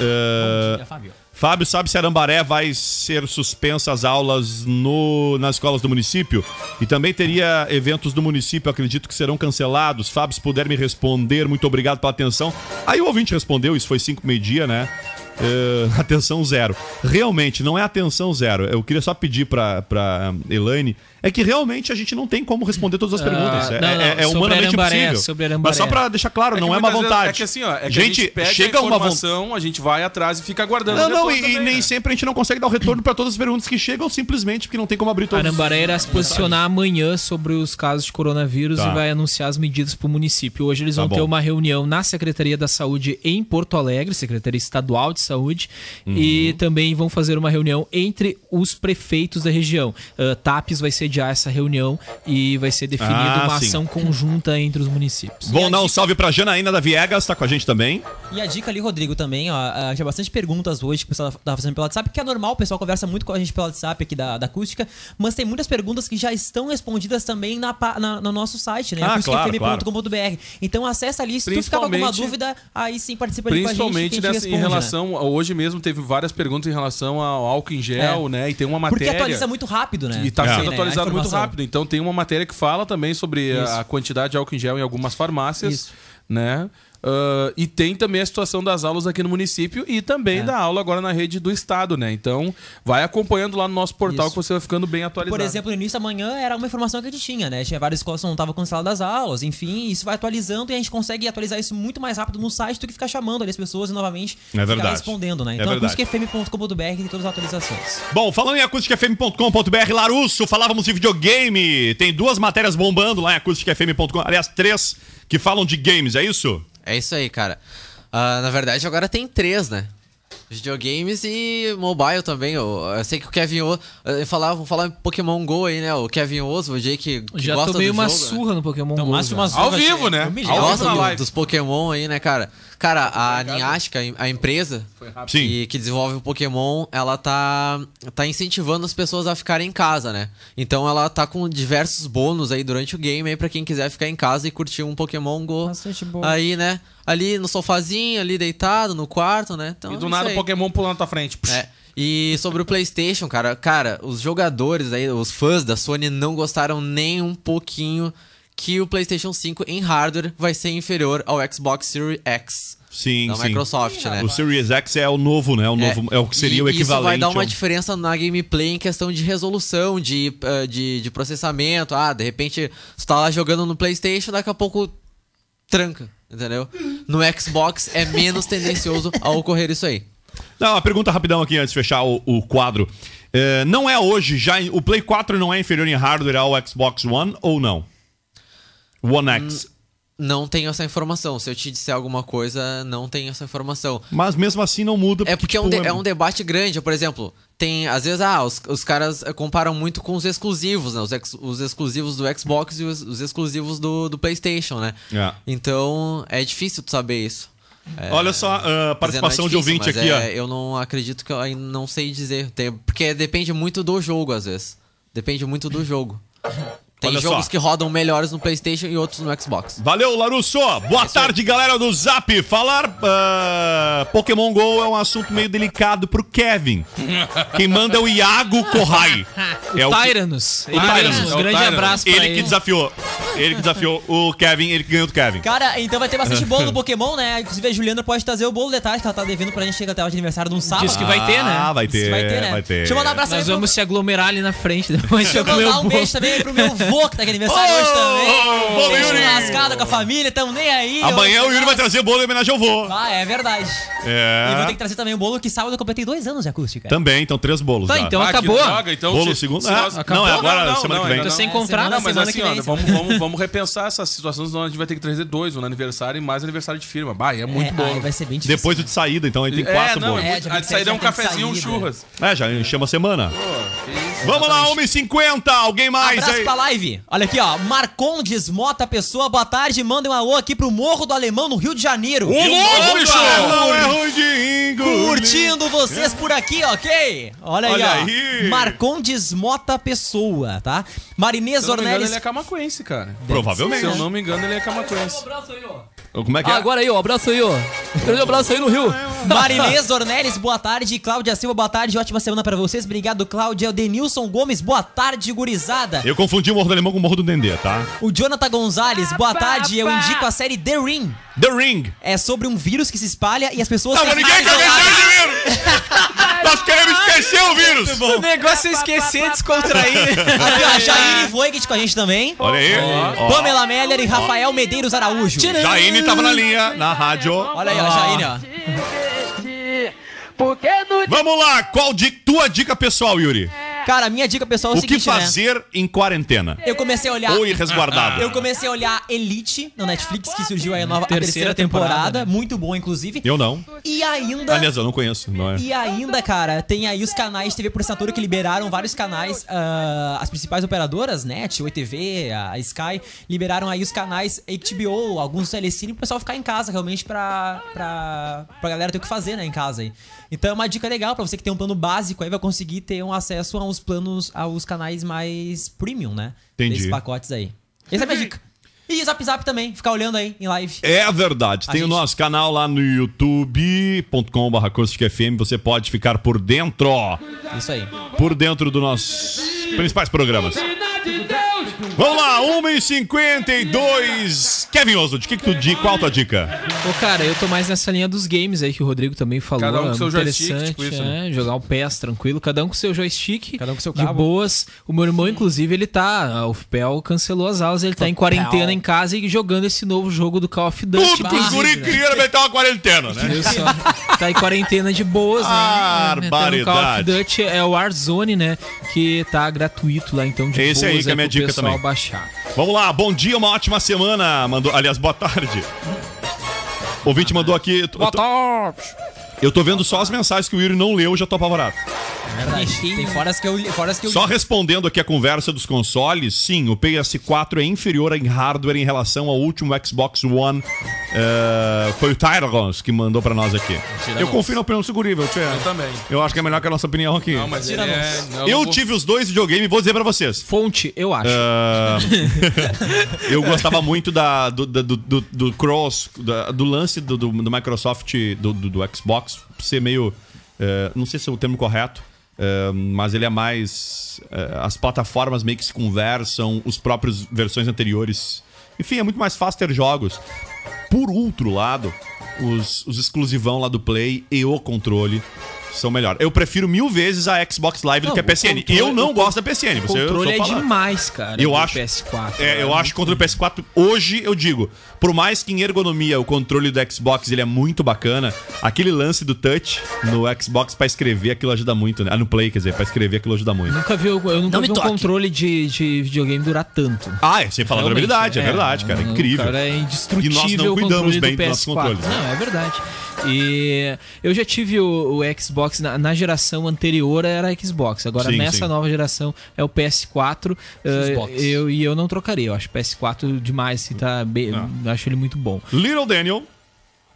Speaker 4: Ah,
Speaker 5: Fábio.
Speaker 4: Fábio, sabe se Arambaré vai ser suspensa as aulas no, nas escolas do município? E também teria eventos do município, acredito que serão cancelados. Fábio, se puder me responder, muito obrigado pela atenção. Aí o ouvinte respondeu, isso foi 5 meio-dia, né? É, *laughs* atenção zero. Realmente, não é atenção zero. Eu queria só pedir pra, pra Elaine. É que realmente a gente não tem como responder todas as
Speaker 6: Ah,
Speaker 4: perguntas. É,
Speaker 6: não,
Speaker 4: é- é humanamente
Speaker 6: Arambaré,
Speaker 4: impossível. Mas só pra deixar claro,
Speaker 8: É
Speaker 4: não é uma
Speaker 8: muitas vezes-
Speaker 4: vontade.
Speaker 8: É que assim, ó, é
Speaker 4: gente,
Speaker 8: a gente pede
Speaker 4: chega
Speaker 8: a
Speaker 4: uma vontade.
Speaker 8: informação, a gente vai atrás e fica aguardando.
Speaker 4: Não, não, e, e
Speaker 8: também,
Speaker 4: nem
Speaker 8: né?
Speaker 4: sempre a gente não consegue dar o retorno pra todas as perguntas que chegam, simplesmente porque não tem como abrir todas.
Speaker 6: Arambaré irá se posicionar amanhã sobre os casos de coronavírus
Speaker 4: Tá.
Speaker 6: e vai anunciar as medidas para o município. Hoje eles
Speaker 4: Tá
Speaker 6: vão
Speaker 4: bom.
Speaker 6: ter uma reunião na Secretaria da Saúde em Porto Alegre, Secretaria Estadual de Saúde,
Speaker 4: Uhum.
Speaker 6: e também vão fazer uma reunião entre os prefeitos da região. Uh, TAPES vai sediar essa reunião e vai ser definida
Speaker 4: Ah,
Speaker 6: uma
Speaker 4: sim.
Speaker 6: ação conjunta entre os municípios.
Speaker 4: Vou dar um salve pra Janaína da Viegas, tá com a gente também.
Speaker 5: E a dica ali, Rodrigo, também, ó. Tinha bastante perguntas hoje que o pessoal tava fazendo pelo WhatsApp, que é normal, o pessoal conversa muito com a gente pelo WhatsApp aqui da, da acústica, mas tem muitas perguntas que já estão respondidas também na, na- no nosso site, né?
Speaker 4: Ah,
Speaker 5: acusticafm.com.br. Então acessa ali, se tu ficar com alguma dúvida, aí sim participa ali com a gente.
Speaker 8: Principalmente em
Speaker 5: né?
Speaker 8: Relação. Hoje mesmo teve várias perguntas em relação ao álcool em gel,
Speaker 5: É.
Speaker 8: né? E tem uma
Speaker 5: Porque
Speaker 8: matéria.
Speaker 5: atualiza muito rápido, né?
Speaker 8: E tá
Speaker 4: É.
Speaker 8: sendo
Speaker 5: né?
Speaker 8: Atualizado muito rápido. Então tem uma matéria que fala também sobre a-
Speaker 5: Isso.
Speaker 8: a quantidade de álcool em gel em algumas farmácias,
Speaker 5: Isso.
Speaker 8: né? Ah, e tem também a situação das aulas aqui no município e também
Speaker 5: É.
Speaker 8: da aula agora na rede do estado, né? Então vai acompanhando lá no nosso portal
Speaker 5: Isso.
Speaker 8: que você vai ficando bem atualizado.
Speaker 5: Por exemplo, no início da manhã era uma informação que a gente tinha, né? Tinha várias escolas que não estavam canceladas as aulas, enfim, isso vai atualizando e a gente consegue atualizar isso muito mais rápido no site do que ficar chamando ali as pessoas e novamente
Speaker 4: É
Speaker 5: ficar respondendo, né?
Speaker 4: É
Speaker 5: Então, acusticfm.com.br tem todas as atualizações.
Speaker 4: Bom, falando em acusticfm.com.br, Larusso, falávamos de videogame. Tem duas matérias bombando lá em acusticfm.com. Aliás, três que falam de games, é isso?
Speaker 10: É isso aí, cara. Ah, na verdade, agora tem três, né? Videogames e mobile também. Eu, eu sei que o Kevin O. Falar, vamos falar em Pokémon GO aí, né? O Kevin Oswald aí que, que
Speaker 6: Já
Speaker 10: gosta
Speaker 6: tomei
Speaker 10: do
Speaker 6: uma
Speaker 10: jogo, né?
Speaker 6: surra no Pokémon Go.
Speaker 5: mais de
Speaker 6: já.
Speaker 5: umas
Speaker 8: Ao vivo, né? Ao.
Speaker 10: Gosta
Speaker 8: na
Speaker 10: do- dos Pokémon aí, né, cara? Cara, a Niantic, a, empresa
Speaker 4: Sim.
Speaker 10: que, que desenvolve o Pokémon, ela tá, tá incentivando as pessoas a ficarem em casa, né? Então ela tá com diversos bônus aí durante o game aí pra quem quiser ficar em casa e curtir um Pokémon Go.
Speaker 5: Bastante bom.
Speaker 10: Aí, né? Ali no sofazinho, ali deitado, no quarto, né? Então,
Speaker 8: E do nada o
Speaker 10: aí.
Speaker 8: Pokémon pulando na tua frente.
Speaker 10: É. E sobre o PlayStation, cara, cara, os jogadores aí, os fãs da Sony não gostaram nem um pouquinho que o PlayStation 5 em hardware vai ser inferior ao Xbox Series X
Speaker 4: Sim,
Speaker 10: da
Speaker 4: sim.
Speaker 10: Microsoft, né?
Speaker 4: O Series X é o novo, né? O novo, é, o que seria
Speaker 10: e
Speaker 4: o equivalente.
Speaker 10: Isso vai dar uma
Speaker 4: ao-
Speaker 10: diferença na gameplay em questão de resolução, de, ah, de, de processamento. Ah, de repente, você tá lá jogando no PlayStation, daqui a pouco tranca, entendeu? No Xbox é menos tendencioso a ocorrer isso aí.
Speaker 4: Não, uma pergunta rapidão aqui antes de fechar o, o quadro. É, não é hoje, já o Play 4 não é inferior em hardware ao Xbox One ou não? One X.
Speaker 10: Não tenho essa informação. Se eu te disser alguma coisa, não tenho essa informação.
Speaker 4: Mas mesmo assim não muda.
Speaker 10: É porque é um,
Speaker 4: tipo,
Speaker 10: de- é um debate grande. Por exemplo, tem. Às vezes, ah, os, os caras comparam muito com os exclusivos, né? Os, ex- os exclusivos do Xbox e os, os exclusivos do, do PlayStation, né?
Speaker 4: É.
Speaker 10: Então, é difícil tu saber isso. É,
Speaker 4: Olha só, a
Speaker 10: quer dizer,
Speaker 4: participação
Speaker 10: é
Speaker 4: de
Speaker 10: difícil,
Speaker 4: ouvinte
Speaker 10: mas
Speaker 4: aqui,
Speaker 10: é- Eu não acredito que eu ainda não sei dizer. Tem- porque depende muito do jogo, às vezes. Depende muito do jogo. Tem
Speaker 4: Olha
Speaker 10: jogos
Speaker 4: só.
Speaker 10: que rodam melhores no PlayStation e outros no Xbox.
Speaker 4: Valeu, Larusso! Boa tarde, galera do Zap! Falar ah, Pokémon GO é um assunto meio delicado pro Kevin. *laughs* Quem manda é o Iago Corrai. É o
Speaker 6: Tyrannus, mesmo,
Speaker 8: é
Speaker 6: um
Speaker 8: o
Speaker 6: grande
Speaker 8: Tyrannus.
Speaker 6: abraço pra
Speaker 4: ele
Speaker 6: ele.
Speaker 4: que desafiou. Ele que desafiou o Kevin, ele que ganhou do Kevin.
Speaker 5: Cara, então vai ter bastante bolo no *laughs* Pokémon, né? Inclusive a Juliana pode trazer o bolo de tarde que ela tá devendo pra gente chegar até o aniversário de um sábado.
Speaker 6: Diz que vai ter, né?
Speaker 4: Ah, vai
Speaker 5: Diz que
Speaker 4: ter,
Speaker 5: vai ter, né?
Speaker 4: vai ter.
Speaker 5: Deixa eu mandar um abraço
Speaker 6: Nós
Speaker 5: aí pro-
Speaker 6: vamos se aglomerar ali na frente *laughs* depois de
Speaker 5: Deixa eu mandar
Speaker 6: o
Speaker 5: um
Speaker 6: bolo.
Speaker 5: beijo também pro meu vô, que tá de aniversário hoje *laughs* também.
Speaker 4: vô
Speaker 5: Beijo
Speaker 4: Yuri.
Speaker 5: lascado com a família, tamo nem aí.
Speaker 4: Amanhã o Yuri vai trazer bolo em homenagem ao vô.
Speaker 5: Ah, é verdade. E vou ter
Speaker 4: É.
Speaker 5: que trazer também o bolo que sábado eu completei dois anos de acústica.
Speaker 4: Também, então três bolos.
Speaker 6: Tá,
Speaker 4: já.
Speaker 6: então
Speaker 8: Ah,
Speaker 6: acabou.
Speaker 8: droga, então
Speaker 4: Bolo
Speaker 8: se-
Speaker 4: segundo?
Speaker 8: se
Speaker 4: Ah,
Speaker 8: nós-
Speaker 4: não, é agora, semana que vem.
Speaker 6: Tô sem
Speaker 5: É,
Speaker 8: Não, mas
Speaker 5: semana
Speaker 8: assim,
Speaker 5: que vem.
Speaker 8: vamos, vamos, repensar essas situações onde a gente vai ter que trazer dois, um no aniversário e mais aniversário de firma. Bah, e é muito
Speaker 5: é,
Speaker 8: bom.
Speaker 5: aí vai ser bem difícil.
Speaker 4: Depois do de saída, então aí tem
Speaker 8: é,
Speaker 4: quatro
Speaker 8: não,
Speaker 4: bolos.
Speaker 8: é
Speaker 5: É,
Speaker 8: muito, a de
Speaker 5: 27
Speaker 8: saída é um
Speaker 5: já tem
Speaker 8: cafezinho e um
Speaker 5: saída.
Speaker 8: churras.
Speaker 4: É, já enchemos a semana. Vamos lá, 1h50, alguém mais
Speaker 5: Abraço
Speaker 4: aí?
Speaker 5: pra live. Olha aqui, ó. Marcondes Mota Pessoa, boa tarde. Manda um alô aqui pro Morro do Alemão, no Rio de Janeiro.
Speaker 8: Um louco, bicho!
Speaker 4: Não é ruim de engolir.
Speaker 5: Curtindo vocês por aqui, ok? Olha aí,
Speaker 4: Olha
Speaker 5: ó.
Speaker 4: aí.
Speaker 5: Marcondes Mota Pessoa, tá? Marinês
Speaker 8: Se eu não me engano,
Speaker 5: Ornelis.
Speaker 8: ele é camacuense, cara.
Speaker 4: Provavelmente.
Speaker 8: Se eu não me engano, ele é camacuense.
Speaker 4: Como é que é?
Speaker 7: Ah, agora aí, ó. Abraço aí, ó. Grande abraço aí no Rio.
Speaker 5: Marinês Ornelis, boa tarde. Cláudia Silva, boa tarde. Ótima semana pra vocês. Obrigado, Cláudia. O Denilson Gomes, boa tarde, gurizada.
Speaker 4: Eu confundi o Morro do Alemão com o Morro do Dendê, tá?
Speaker 5: O Jonathan Gonzalez, boa tarde. Eu indico a série The Ring.
Speaker 4: The Ring.
Speaker 5: É sobre um vírus que se espalha e as pessoas
Speaker 4: Não, mas
Speaker 5: que
Speaker 4: ninguém quer vencer esse vírus! *laughs* Nós queremos esquecer o vírus!
Speaker 6: O negócio é esquecer, descontrair.
Speaker 5: Aqui, ó, Jair Voigt com a gente também.
Speaker 4: Olha aí. Ó.
Speaker 5: Pamela Meller e Rafael Medeiros Araújo.
Speaker 4: Jaine tava na linha, na rádio.
Speaker 5: Olha aí, ó, Jair, ó.
Speaker 4: Vamos lá, qual di tua dica pessoal, Yuri?
Speaker 5: Cara, a minha dica pessoal é o,
Speaker 4: O que
Speaker 5: seguinte, né?
Speaker 4: fazer em quarentena?
Speaker 5: Eu comecei a olhar.
Speaker 4: Ou ir resguardado?
Speaker 5: Eu comecei a olhar Elite no Netflix, que surgiu aí a nova a
Speaker 6: Terceira
Speaker 5: terceira, temporada.
Speaker 6: temporada, né?
Speaker 5: Muito boa, inclusive.
Speaker 4: Eu não.
Speaker 5: E ainda.
Speaker 4: Aliás, eu não conheço, não é?
Speaker 5: E ainda, cara, tem aí os canais de TV por assinatura que liberaram vários canais. ah, as principais operadoras, Net, Oi TV, a Sky, liberaram aí os canais HBO, alguns Telecine, pro pessoal ficar em casa realmente pra, pra, pra galera ter o que fazer, né, em casa aí. Então é uma dica legal pra você que tem um plano básico aí, vai conseguir ter um acesso aos planos, aos canais mais premium, né?
Speaker 4: Entendi.
Speaker 5: Desses pacotes aí. Essa é a minha dica. E Zap Zap também, ficar olhando aí em live.
Speaker 4: É verdade.
Speaker 5: A
Speaker 4: Tem o
Speaker 5: gente-
Speaker 4: nosso canal lá no youtube.com.br FM. Você pode ficar por dentro, ó,
Speaker 5: Isso aí.
Speaker 4: por dentro dos nossos principais programas. Vamos lá, 1h52. Kevin Oswald, o que, que tu diz? Qual a tua dica?
Speaker 6: Ô, cara, eu tô mais nessa linha dos games aí que o Rodrigo também falou.
Speaker 8: Cada um com
Speaker 6: é
Speaker 8: seu joystick,
Speaker 6: interessante,
Speaker 8: tipo isso,
Speaker 6: é, jogar o PES tranquilo, cada um com seu joystick.
Speaker 5: Cada um com seu
Speaker 6: De
Speaker 5: cabo.
Speaker 6: boas. O meu irmão, inclusive, ele tá. O FPEL cancelou as aulas, ele tá em quarentena em casa e jogando esse novo jogo do Call of Duty.
Speaker 4: Tudo que os guri
Speaker 6: né?
Speaker 4: queriam meter uma quarentena, né?
Speaker 6: Viu só? Tá em quarentena de boas, né?
Speaker 4: Barbaridade.
Speaker 6: Então, Call of Duty é o Warzone, né? Que tá gratuito lá, então de
Speaker 4: Esse aí
Speaker 6: boas
Speaker 4: que é a minha dica
Speaker 6: pessoal
Speaker 4: também.
Speaker 6: baixar.
Speaker 4: Vamos lá, bom dia, uma ótima semana. Mandou, aliás, boa tarde. O ouvinte mandou aqui. Eu tô, eu tô vendo só as mensagens que o Yuri não leu, já tô apavorado.
Speaker 5: É verdade. Tem foras que eu, foras que eu
Speaker 4: Só respondendo aqui a conversa dos consoles, sim, o PS4 é inferior em hardware em relação ao último Xbox One. É, foi o Tyragons que mandou pra nós aqui. Eu confio na opinião segurível, Tchê.
Speaker 8: Eu também.
Speaker 4: Eu acho que é melhor que a nossa opinião aqui.
Speaker 8: Não, mas ele é... não,
Speaker 4: eu
Speaker 8: vou-
Speaker 4: tive os dois videogames e vou dizer pra vocês.
Speaker 6: Fonte, eu acho.
Speaker 4: Ah, *laughs* eu gostava muito da, do, do, do, do cross, da- do lance do, do, do Microsoft, do, do, do Xbox, ser meio. eh, não sei se é o termo correto, mas ele é mais. eh, as plataformas meio que se conversam, os próprios versões anteriores. Enfim, é muito mais fácil ter jogos. Por outro lado, os, os exclusivão lá do Play e o controle são melhor. Eu prefiro mil vezes a Xbox Live do
Speaker 6: Não,
Speaker 4: que a PSN.
Speaker 6: controle-
Speaker 4: eu não gosto da PSN.
Speaker 6: O
Speaker 4: Você, eu
Speaker 6: controle é demais, cara.
Speaker 4: Eu
Speaker 6: do
Speaker 4: acho-
Speaker 6: PS4.
Speaker 4: É, eu
Speaker 6: né?
Speaker 4: acho que o controle do PS4, hoje eu digo, por mais que em ergonomia o controle do Xbox ele é muito bacana, aquele lance do touch no Xbox pra escrever aquilo ajuda muito, né? Ah, no Play, quer dizer, pra escrever aquilo ajuda muito.
Speaker 6: Nunca vi, eu nunca
Speaker 5: me
Speaker 6: vi um
Speaker 5: toque.
Speaker 6: controle de, de videogame durar tanto.
Speaker 4: Ah, é, sem falar durabilidade, é, verdade, cara, é
Speaker 6: o
Speaker 4: incrível.
Speaker 6: Cara, é indestrutível
Speaker 4: E nós não cuidamos bem
Speaker 6: do
Speaker 4: dos nossos
Speaker 6: PS4.
Speaker 4: controles, né?
Speaker 6: Não, é verdade. E eu já tive o, o Xbox na, na geração anterior era Xbox. Agora
Speaker 4: Sim,
Speaker 6: nessa
Speaker 4: sim.
Speaker 6: nova geração é o PS4. eh,
Speaker 7: Xbox.
Speaker 6: eu, e eu não trocaria. Eu acho PS4 demais. Assim, tá bem, acho ele muito bom.
Speaker 4: Little Daniel,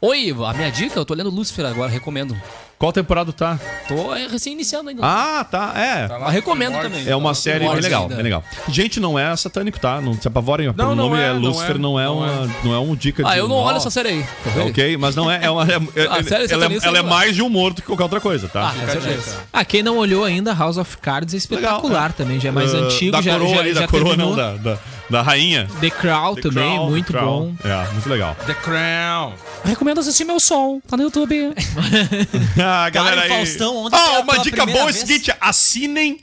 Speaker 7: Oi, a minha dica, eu tô lendo Lucifer agora, recomendo.
Speaker 4: Qual temporada tá?
Speaker 7: Tô é, recém iniciando ainda.
Speaker 4: Ah, tá, é.
Speaker 7: Mas recomendo também.
Speaker 4: É uma
Speaker 7: Tá
Speaker 4: série
Speaker 7: lá,
Speaker 4: bem legal, bem legal. Gente, não é satânico, tá? Não se apavorem.
Speaker 8: Não,
Speaker 4: o
Speaker 8: não
Speaker 4: nome
Speaker 8: é,
Speaker 4: é,
Speaker 8: não
Speaker 4: Lucifer,
Speaker 8: é,
Speaker 4: não é,
Speaker 8: não
Speaker 4: uma, não é um dica de.
Speaker 7: Ah, eu não olho essa série aí. *laughs*
Speaker 4: Ok, mas não é. é, uma, é, é-
Speaker 7: Ah, sério,
Speaker 4: ela, é, ela é
Speaker 7: é.
Speaker 4: mais de humor do que qualquer outra coisa, tá?
Speaker 7: Ah, com certeza.
Speaker 6: Ah, quem não olhou ainda, House of Cards é espetacular
Speaker 4: Legal, é.
Speaker 6: também. Já é mais
Speaker 4: Ah,
Speaker 6: antigo,
Speaker 4: da
Speaker 6: já,
Speaker 4: coroa
Speaker 6: já,
Speaker 4: ali,
Speaker 6: já
Speaker 4: da coroa
Speaker 6: terminou.
Speaker 4: não, da, da, Da rainha.
Speaker 6: The Crown
Speaker 4: The
Speaker 6: também,
Speaker 4: Crown,
Speaker 6: muito
Speaker 4: The Crown.
Speaker 6: bom.
Speaker 4: É, muito legal.
Speaker 8: The Crown.
Speaker 7: Recomendo assistir meu som. Tá no YouTube. *laughs*
Speaker 4: Ah, galera aí.
Speaker 5: Faustão ontem
Speaker 4: Ah, uma dica boa é o
Speaker 5: vez.
Speaker 4: seguinte: assinem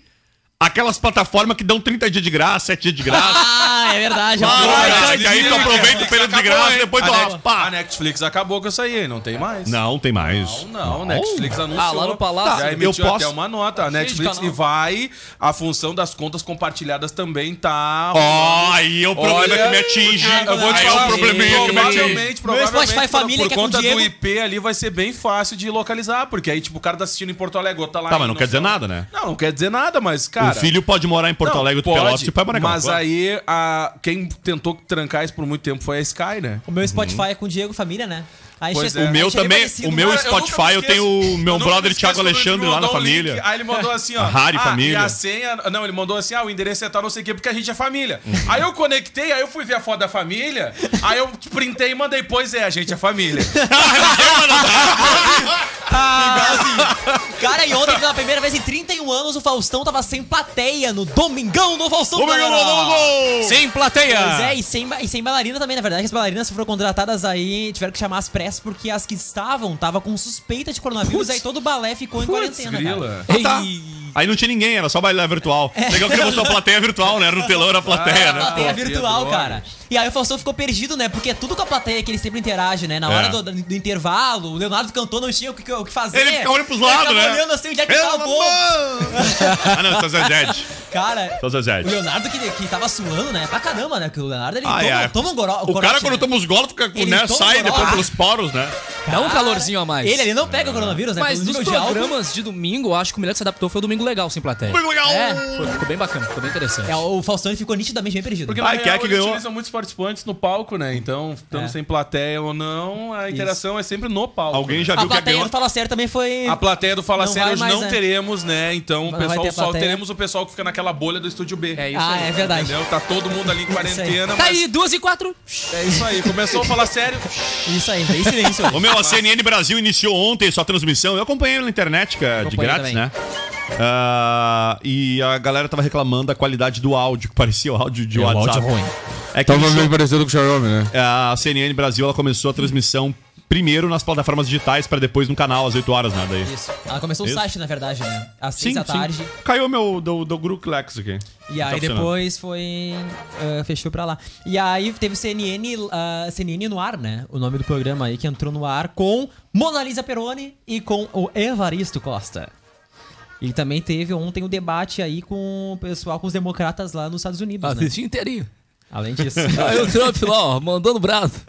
Speaker 4: aquelas plataformas que dão 30 dias de graça, 7 dias de graça.
Speaker 5: Ah, é verdade.
Speaker 4: Ah,
Speaker 5: é
Speaker 4: que aí tu aproveita o período de graça, depois tu
Speaker 8: a, Netflix acabou com isso aí, não tem mais.
Speaker 4: Não, tem mais.
Speaker 8: Não, não, Netflix anunciou.
Speaker 7: Ah, lá no Palácio.
Speaker 8: Já
Speaker 4: Tá,
Speaker 8: emitiu
Speaker 4: eu posso-
Speaker 8: até uma nota. A Netflix
Speaker 7: canal.
Speaker 8: e vai. A função das contas compartilhadas também tá.
Speaker 4: Ó, aí é o problema
Speaker 8: Olha,
Speaker 4: que me atinge.
Speaker 8: Eu vou te
Speaker 4: aí é
Speaker 8: falar,
Speaker 4: o probleminha que me atinge.
Speaker 8: provavelmente, provavelmente,
Speaker 5: Spotify
Speaker 8: por,
Speaker 5: Família,
Speaker 8: por conta do IP ali vai ser bem fácil de localizar, porque aí, tipo, o cara tá assistindo em Porto Alegre, outro tá lá
Speaker 4: Tá, mas não quer dizer nada, né?
Speaker 8: Não, não quer dizer nada, mas, cara...
Speaker 4: o filho pode morar em Porto Alegre, Pelotas, e pai morar em
Speaker 8: Mas aí, a, quem tentou trancar isso por muito tempo foi a Sky, né?
Speaker 5: O meu Spotify é com o Diego Família, né? Aí
Speaker 8: Pois é.
Speaker 4: O meu também, o meu
Speaker 8: Cara, eu nunca
Speaker 4: Spotify,
Speaker 8: me
Speaker 4: eu, tenho
Speaker 8: esqueço.
Speaker 4: o meu
Speaker 8: Eu nunca
Speaker 4: brother
Speaker 8: me
Speaker 4: Thiago
Speaker 8: esqueço quando ele
Speaker 4: Alexandre lá na
Speaker 8: mandou o link,
Speaker 4: família.
Speaker 8: Aí ele mandou assim, ó. *laughs*
Speaker 4: A Harry
Speaker 8: ah,
Speaker 4: família.
Speaker 8: E a senha. Não, ele mandou assim, ah, o endereço é tal, não sei o quê, porque a gente é família.
Speaker 4: Uhum.
Speaker 8: Aí eu conectei, aí eu fui ver a foto da família, aí eu printei e mandei, pois é, a gente é família. *laughs* *laughs*
Speaker 5: Cara, e ontem, pela primeira vez em 31 anos, o Faustão tava sem plateia no Domingão do Faustão.
Speaker 4: Domingão,
Speaker 5: galera.
Speaker 4: Domingão!
Speaker 7: Sem plateia!
Speaker 5: Pois é, e sem, e sem bailarina também, na verdade. que As bailarinas foram contratadas aí tiveram que chamar as pressas porque as que estavam tava com suspeita de coronavírus, aí todo o balé ficou em quarentena, cara.
Speaker 8: grila.
Speaker 4: Ah, tá. Aí não tinha ninguém, era só bailar virtual. Legal que ele botou a plateia virtual, né? Era no telão, era a plateia, né?
Speaker 5: Plateia
Speaker 8: Pô,
Speaker 5: virtual, cara. E aí o Faustão ficou perdido, né? Porque é tudo com a plateia que ele sempre interage, né? Na hora
Speaker 4: É.
Speaker 5: do, do- do intervalo, o Leonardo cantou, não tinha o que, o que fazer.
Speaker 4: Ele fica olhando pros lados,
Speaker 5: ficava
Speaker 4: né?
Speaker 5: olhando assim, onde é que tá o povo. *laughs*
Speaker 4: ah, não, esse é o Zezé.
Speaker 5: Cara,
Speaker 4: Esse é o Zezé.
Speaker 5: o Leonardo que, que tava suando, né? Pra caramba, né? Porque o Leonardo, ele
Speaker 4: Ai,
Speaker 5: toma,
Speaker 4: ai.
Speaker 5: toma um goró.
Speaker 4: O cara, quando toma os golos, fica,
Speaker 5: Ele
Speaker 4: né, sai
Speaker 5: goró.
Speaker 4: depois
Speaker 5: Ah.
Speaker 4: pelos poros, né?
Speaker 7: Dá um calorzinho a mais.
Speaker 5: Ele, ele não pega o coronavírus, né?
Speaker 7: Mas dos programas de domingo, acho que o melhor que se adaptou foi o Domingo Legal, sem plateia.
Speaker 4: Muito legal!
Speaker 5: É.
Speaker 7: Foi, ficou bem bacana, ficou bem interessante.
Speaker 5: É, o Faustão ficou nitidamente bem perdido.
Speaker 8: Porque
Speaker 4: Ai,
Speaker 8: na
Speaker 4: quem é
Speaker 8: real,
Speaker 4: que
Speaker 8: eles
Speaker 4: ganhou?
Speaker 8: utilizam muitos participantes no palco, né? Então, estando
Speaker 5: É.
Speaker 8: sem plateia ou não, a interação é sempre no palco.
Speaker 4: Alguém
Speaker 8: né?
Speaker 4: já
Speaker 5: a
Speaker 4: viu que
Speaker 5: plateia
Speaker 4: ganhou?
Speaker 5: do Fala Sério também foi...
Speaker 8: A plateia do Fala
Speaker 5: Não
Speaker 8: Sério hoje não
Speaker 5: né?
Speaker 8: teremos, né? Então, o pessoal
Speaker 5: ter
Speaker 8: só
Speaker 5: plateia.
Speaker 8: teremos o pessoal que fica naquela bolha do estúdio B.
Speaker 7: É isso
Speaker 5: Ah,
Speaker 7: aí.
Speaker 5: é verdade.
Speaker 8: Entendeu? Tá todo mundo ali em quarentena,
Speaker 7: Tá
Speaker 8: mas
Speaker 7: aí, duas e quatro.
Speaker 8: é isso aí. Começou a falar sério.
Speaker 5: Isso aí, bem silêncio.
Speaker 4: O meu, a CNN Brasil iniciou ontem sua transmissão. Eu acompanhei na internet, que é de grátis,
Speaker 5: também.
Speaker 4: né? Ah, e a galera tava reclamando da qualidade do áudio, que parecia o áudio de WhatsApp. É que eles-
Speaker 8: parecido com o Xiaomi, né?
Speaker 4: a CNN Brasil ela começou a transmissão primeiro nas plataformas digitais para depois no canal às 8 horas, né? Daí.
Speaker 5: Isso. Ela começou o
Speaker 4: Isso.
Speaker 5: site, na verdade, né? Às seis da tarde.
Speaker 4: Caiu meu do, do Grupo Lex aqui.
Speaker 5: E
Speaker 4: Tá
Speaker 5: aí
Speaker 4: funcionando.
Speaker 5: depois foi. ah, fechou pra lá. E aí teve o CNN, ah, CNN no ar, né? O nome do programa aí que entrou no ar com Mona Lisa Peroni e com o Evaristo Costa. E também teve ontem o debate aí com o pessoal, com os democratas lá nos Estados Unidos, né?
Speaker 7: Assisti inteirinho.
Speaker 5: Além disso. *laughs*
Speaker 7: Aí o Trump lá, ó, mandando braço.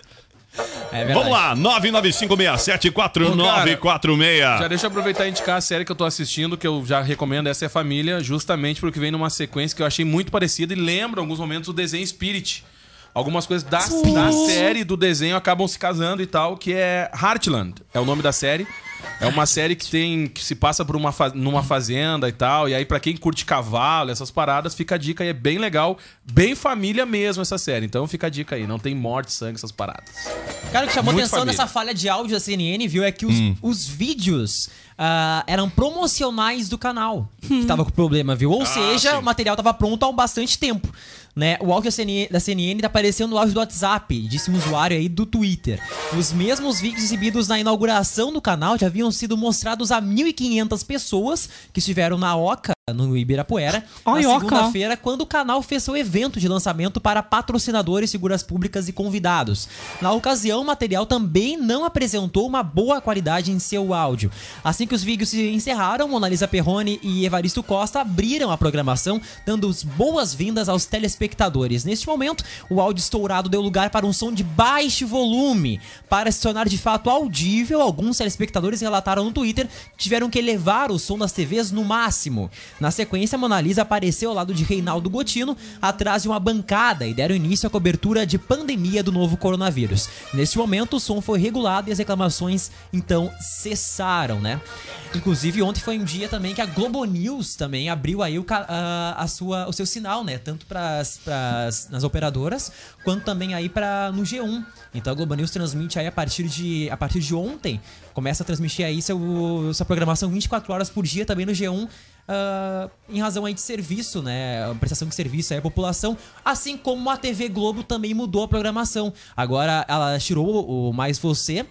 Speaker 5: é.
Speaker 4: Vamos lá, 995674946.
Speaker 8: Já deixa eu aproveitar e indicar a série que eu tô assistindo, que eu já recomendo, essa é Família, justamente porque vem numa sequência que eu achei muito parecida e lembra em alguns momentos o desenho Spirit. Algumas coisas da, da série do desenho acabam se casando e tal, que é Heartland, é o nome da série. É uma série que tem que se passa por uma fa- numa fazenda e tal, e aí pra quem curte cavalo, essas paradas, fica a dica e é bem legal, bem família mesmo essa série. Então fica a dica aí, não tem morte, sangue, essas paradas.
Speaker 5: Cara, o que chamou
Speaker 8: Muito
Speaker 5: atenção
Speaker 8: família.
Speaker 5: nessa falha de áudio da CNN, viu, é que os,
Speaker 4: Hum.
Speaker 5: os vídeos ah, eram promocionais do canal que tava com problema, viu? Ou seja,
Speaker 4: Ah, sim.
Speaker 5: o material tava pronto há bastante tempo. Né? O áudio da CNN, tá aparecendo no áudio do WhatsApp, disse um usuário aí do Twitter. Os mesmos vídeos exibidos na inauguração do canal já haviam sido mostrados a 1.500 pessoas que estiveram na Oca, no Ibirapuera,
Speaker 6: Ai,
Speaker 5: na segunda-feira, quando o canal fez seu evento de lançamento para patrocinadores, figuras públicas e convidados. Na ocasião, o material também não apresentou uma boa qualidade em seu áudio. Assim que os vídeos se encerraram, Mona Lisa Perrone e Evaristo Costa abriram a programação, dando as boas-vindas aos telespectadores. Neste momento, o áudio estourado deu lugar para um som de baixo volume. Para se tornar de fato audível, alguns telespectadores relataram no Twitter que tiveram que elevar o som das TVs no máximo. Na sequência, Mona Lisa apareceu ao lado de Reinaldo Gotino, atrás de uma bancada, e deram início à cobertura de pandemia do novo coronavírus. Neste momento, o som foi regulado e as reclamações então cessaram, né? Inclusive, ontem foi um dia também que a Globo News também abriu aí o, a, a sua, o seu sinal, né? Tanto pras, nas operadoras, quanto também aí para no G1. Então a Globo News transmite aí a partir de, a partir de ontem, começa a transmitir aí seu, sua programação 24 horas por dia também no G1, ah, em razão aí de serviço, né? Prestação de serviço aí à população, assim como a TV Globo também mudou a programação. Agora ela tirou o Mais Você.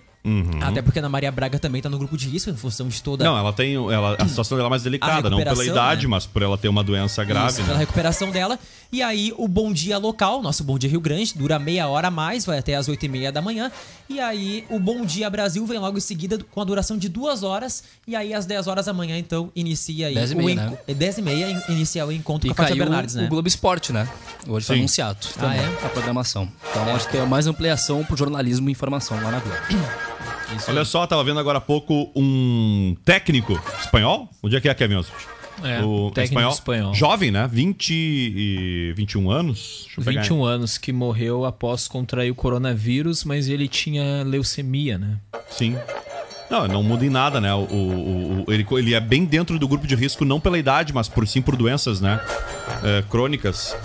Speaker 5: Até porque a Ana Maria Braga também tá no grupo de risco, em função de toda
Speaker 4: Não, ela tem. Ela, a situação dela é mais delicada, não pela idade,
Speaker 5: né?
Speaker 4: mas por ela ter uma doença grave.
Speaker 5: Isso, pela
Speaker 4: né?
Speaker 5: recuperação dela. E aí, o Bom Dia Local, nosso Bom Dia Rio Grande, dura meia hora a mais, vai até as 8 e meia da manhã. E aí, o Bom Dia Brasil vem logo em seguida com a duração de duas horas. E aí, às 10 horas da manhã, então, inicia aí
Speaker 7: 10 e
Speaker 5: o
Speaker 7: meia, né?
Speaker 5: é 10 e meia, in- inicia o encontro
Speaker 7: E
Speaker 5: com a Fátia Bernardes, né?
Speaker 7: o Globo Esporte, né? Hoje foi
Speaker 4: Sim.
Speaker 7: anunciado
Speaker 5: Ah,
Speaker 7: também
Speaker 5: é?
Speaker 7: a programação. Então acho que tem mais ampliação pro jornalismo e informação lá na Globo.
Speaker 4: Olha só, tava vendo agora há pouco um técnico espanhol. Onde é que é, Kevin Oswald?
Speaker 6: É,
Speaker 4: o
Speaker 6: técnico espanhol.
Speaker 4: Jovem, né? 20 e 21 anos. Deixa eu pegar
Speaker 6: 21 anos que morreu após contrair o coronavírus, mas ele tinha leucemia, né?
Speaker 4: Sim. Não, não muda em nada, né? O, o- o- ele, ele é bem dentro do grupo de risco, não pela idade, mas por sim por doenças, né? É, crônicas.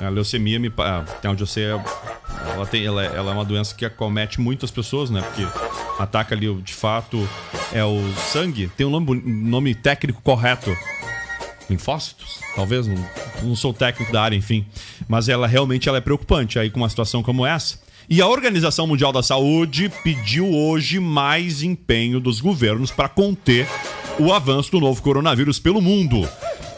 Speaker 4: A leucemia, me, pa- até onde eu sei, é- ela, tem, ela, é- ela é uma doença que acomete muitas pessoas, né? Porque ataca ali, de fato, é o sangue. Tem um nome, nome técnico correto. Linfócitos? Talvez, não, não sou técnico da área, enfim. Mas ela realmente ela é preocupante aí com uma situação como essa. E a Organização Mundial da Saúde pediu hoje mais empenho dos governos para conter o avanço do novo coronavírus pelo mundo.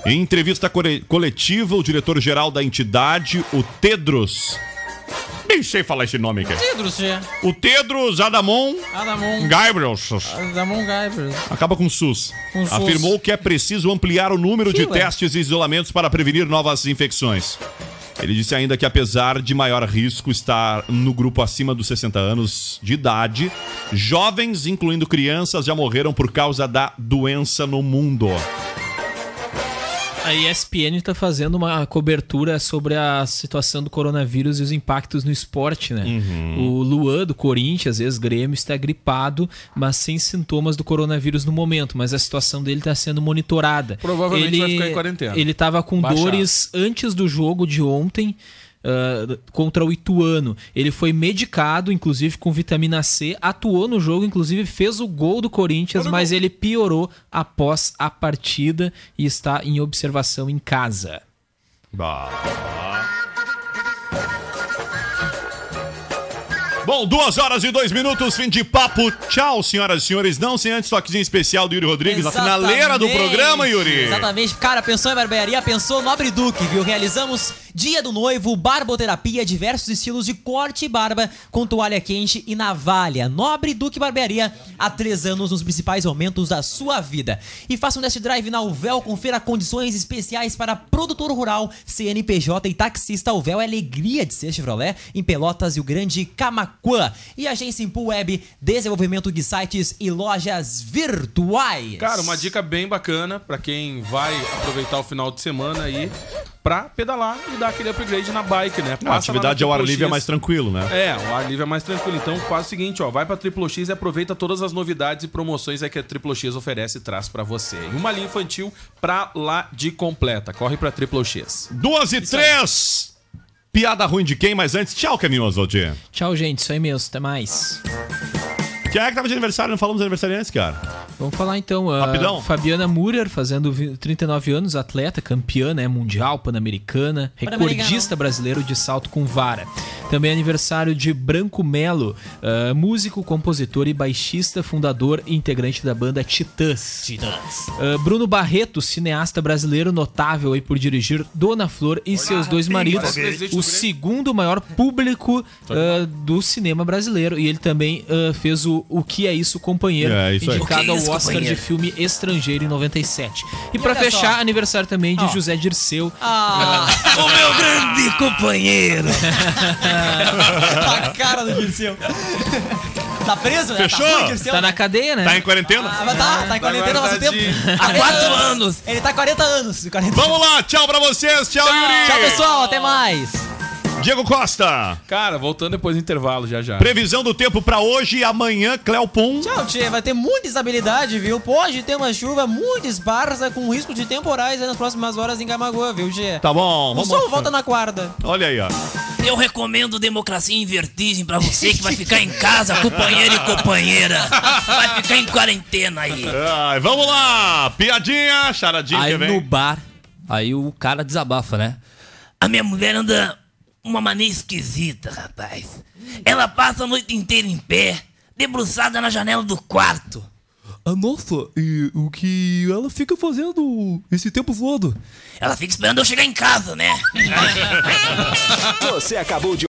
Speaker 4: Em entrevista coletiva, o diretor-geral da entidade, o Tedros. Nem sei falar esse nome aqui.
Speaker 5: Pedro, Che.
Speaker 4: O Tedros Adamon
Speaker 5: Adamon.
Speaker 4: Ghebreyesus.
Speaker 5: Adamon Gabriel.
Speaker 4: Acaba com SUS.
Speaker 5: Com SUS.
Speaker 4: Afirmou que é preciso ampliar o número de testes e isolamentos para prevenir novas infecções. Ele disse ainda que, apesar de maior risco estar no grupo acima dos 60 anos de idade, jovens, incluindo crianças, já morreram por causa da doença no mundo.
Speaker 6: A ESPN está fazendo uma cobertura sobre a situação do coronavírus e os impactos no esporte, né? O Luan, do Corinthians, ex-grêmio, está gripado, mas sem sintomas do coronavírus no momento, mas a situação dele está sendo monitorada.
Speaker 8: Provavelmente vai ficar em quarentena.
Speaker 6: Ele estava com dores antes do jogo de ontem. Ah, contra o Ituano. Ele foi medicado, inclusive com vitamina C, atuou no jogo, inclusive fez o gol do Corinthians, mas ele piorou após a partida e está em observação em casa.
Speaker 4: Bom, duas horas e dois minutos, fim de papo. Tchau, senhoras e senhores. Não sem antes toquezinho especial do Yuri Rodrigues, a finaleira do programa, Yuri.
Speaker 5: Exatamente. Cara, pensou em barbearia, pensou Nobre Duque, viu? Realizamos Dia do Noivo, barboterapia, diversos estilos de corte e barba, com toalha quente e navalha. Nobre Duque Barbearia, há três anos nos principais momentos da sua vida. E faça um test drive na Uvel, confira condições especiais para produtor rural, CNPJ e taxista. Uvel é alegria de ser Chevrolet em Pelotas e o Grande Camaquã. E agência Impul Web, desenvolvimento de sites e lojas virtuais.
Speaker 8: Cara, uma dica bem bacana pra quem vai aproveitar o final de semana aí pra pedalar e dar aquele upgrade na bike, né?
Speaker 4: A
Speaker 8: Passa lá
Speaker 4: atividade ao ar livre é mais tranquilo, né?
Speaker 8: É, o ar livre é mais tranquilo. Então faz o seguinte, ó, vai pra Triplo X e aproveita todas as novidades e promoções que a Triplo X oferece e traz pra você. E uma linha infantil pra lá de completa. Corre pra Triplo X.
Speaker 4: Duas e três. Piada ruim de quem? Mas antes, tchau, Caminho Oswald.
Speaker 6: Tchau, gente. Isso aí mesmo. Até mais.
Speaker 4: Quem é que tava de aniversário? Não falamos de aniversário antes, cara.
Speaker 6: Vamos falar então. a
Speaker 4: Rapidão.
Speaker 6: Fabiana Murer, fazendo vi- 39 anos, atleta, campeã né, mundial, pan-americana, recordista brasileiro de salto com vara. Também aniversário de Branco Melo, ah, músico, compositor e baixista, fundador e integrante da banda Titãs. Ah, Bruno Barreto, cineasta brasileiro notável aí por dirigir Dona Flor e seus dois maridos, o segundo maior público ah, do cinema brasileiro. E ele também fez o O Que É Isso, Companheiro,
Speaker 4: É, isso
Speaker 6: indicado
Speaker 4: é
Speaker 6: ao
Speaker 4: Isso,
Speaker 6: Oscar
Speaker 4: Companheiro?
Speaker 6: de filme estrangeiro em 97. E, pra
Speaker 5: olha
Speaker 6: fechar,
Speaker 5: só.
Speaker 6: aniversário também de
Speaker 5: Ó.
Speaker 6: José Dirceu.
Speaker 5: Ah,
Speaker 6: o meu grande companheiro. *laughs* *laughs*
Speaker 5: a cara do Dirceu. Tá preso, né?
Speaker 4: Fechou?
Speaker 5: Tá, ruim, Dirceu,
Speaker 6: Tá
Speaker 5: né?
Speaker 6: na cadeia, né?
Speaker 4: Tá em quarentena?
Speaker 5: Ah, mas tá, tá em quarentena há muito tempo. Há
Speaker 6: 40 anos.
Speaker 5: Ele tá 40 anos. 40
Speaker 4: Vamos lá, tchau pra vocês. Tchau, Yuri.
Speaker 5: Tchau, pessoal. Até mais.
Speaker 4: Diego Costa.
Speaker 8: Cara, voltando depois do intervalo já já.
Speaker 4: Previsão do tempo pra hoje e amanhã, Cleopon.
Speaker 5: Tchau, Tchê. Vai ter muita instabilidade, viu? Pode ter uma chuva muito esparsa com risco de temporais aí nas próximas horas em Camagoa, viu, Tchê?
Speaker 4: Tá bom,
Speaker 5: O
Speaker 4: vamos.
Speaker 5: sol volta na quarta.
Speaker 4: Olha aí, ó.
Speaker 7: Eu recomendo Democracia em Vertigem pra você que vai ficar em casa, companheiro e companheira. Vai ficar em quarentena aí.
Speaker 4: Ai, vamos lá. Piadinha, charadinha
Speaker 2: Aí
Speaker 4: que vem.
Speaker 2: no bar, aí o cara desabafa, né?
Speaker 7: A minha mulher anda uma maneira esquisita, rapaz. Ela passa a noite inteira em pé, debruçada na janela do quarto.
Speaker 2: Ah, nossa, e o que ela fica fazendo esse tempo todo?
Speaker 7: Ela fica esperando eu chegar em casa, né? *laughs*
Speaker 11: Você acabou de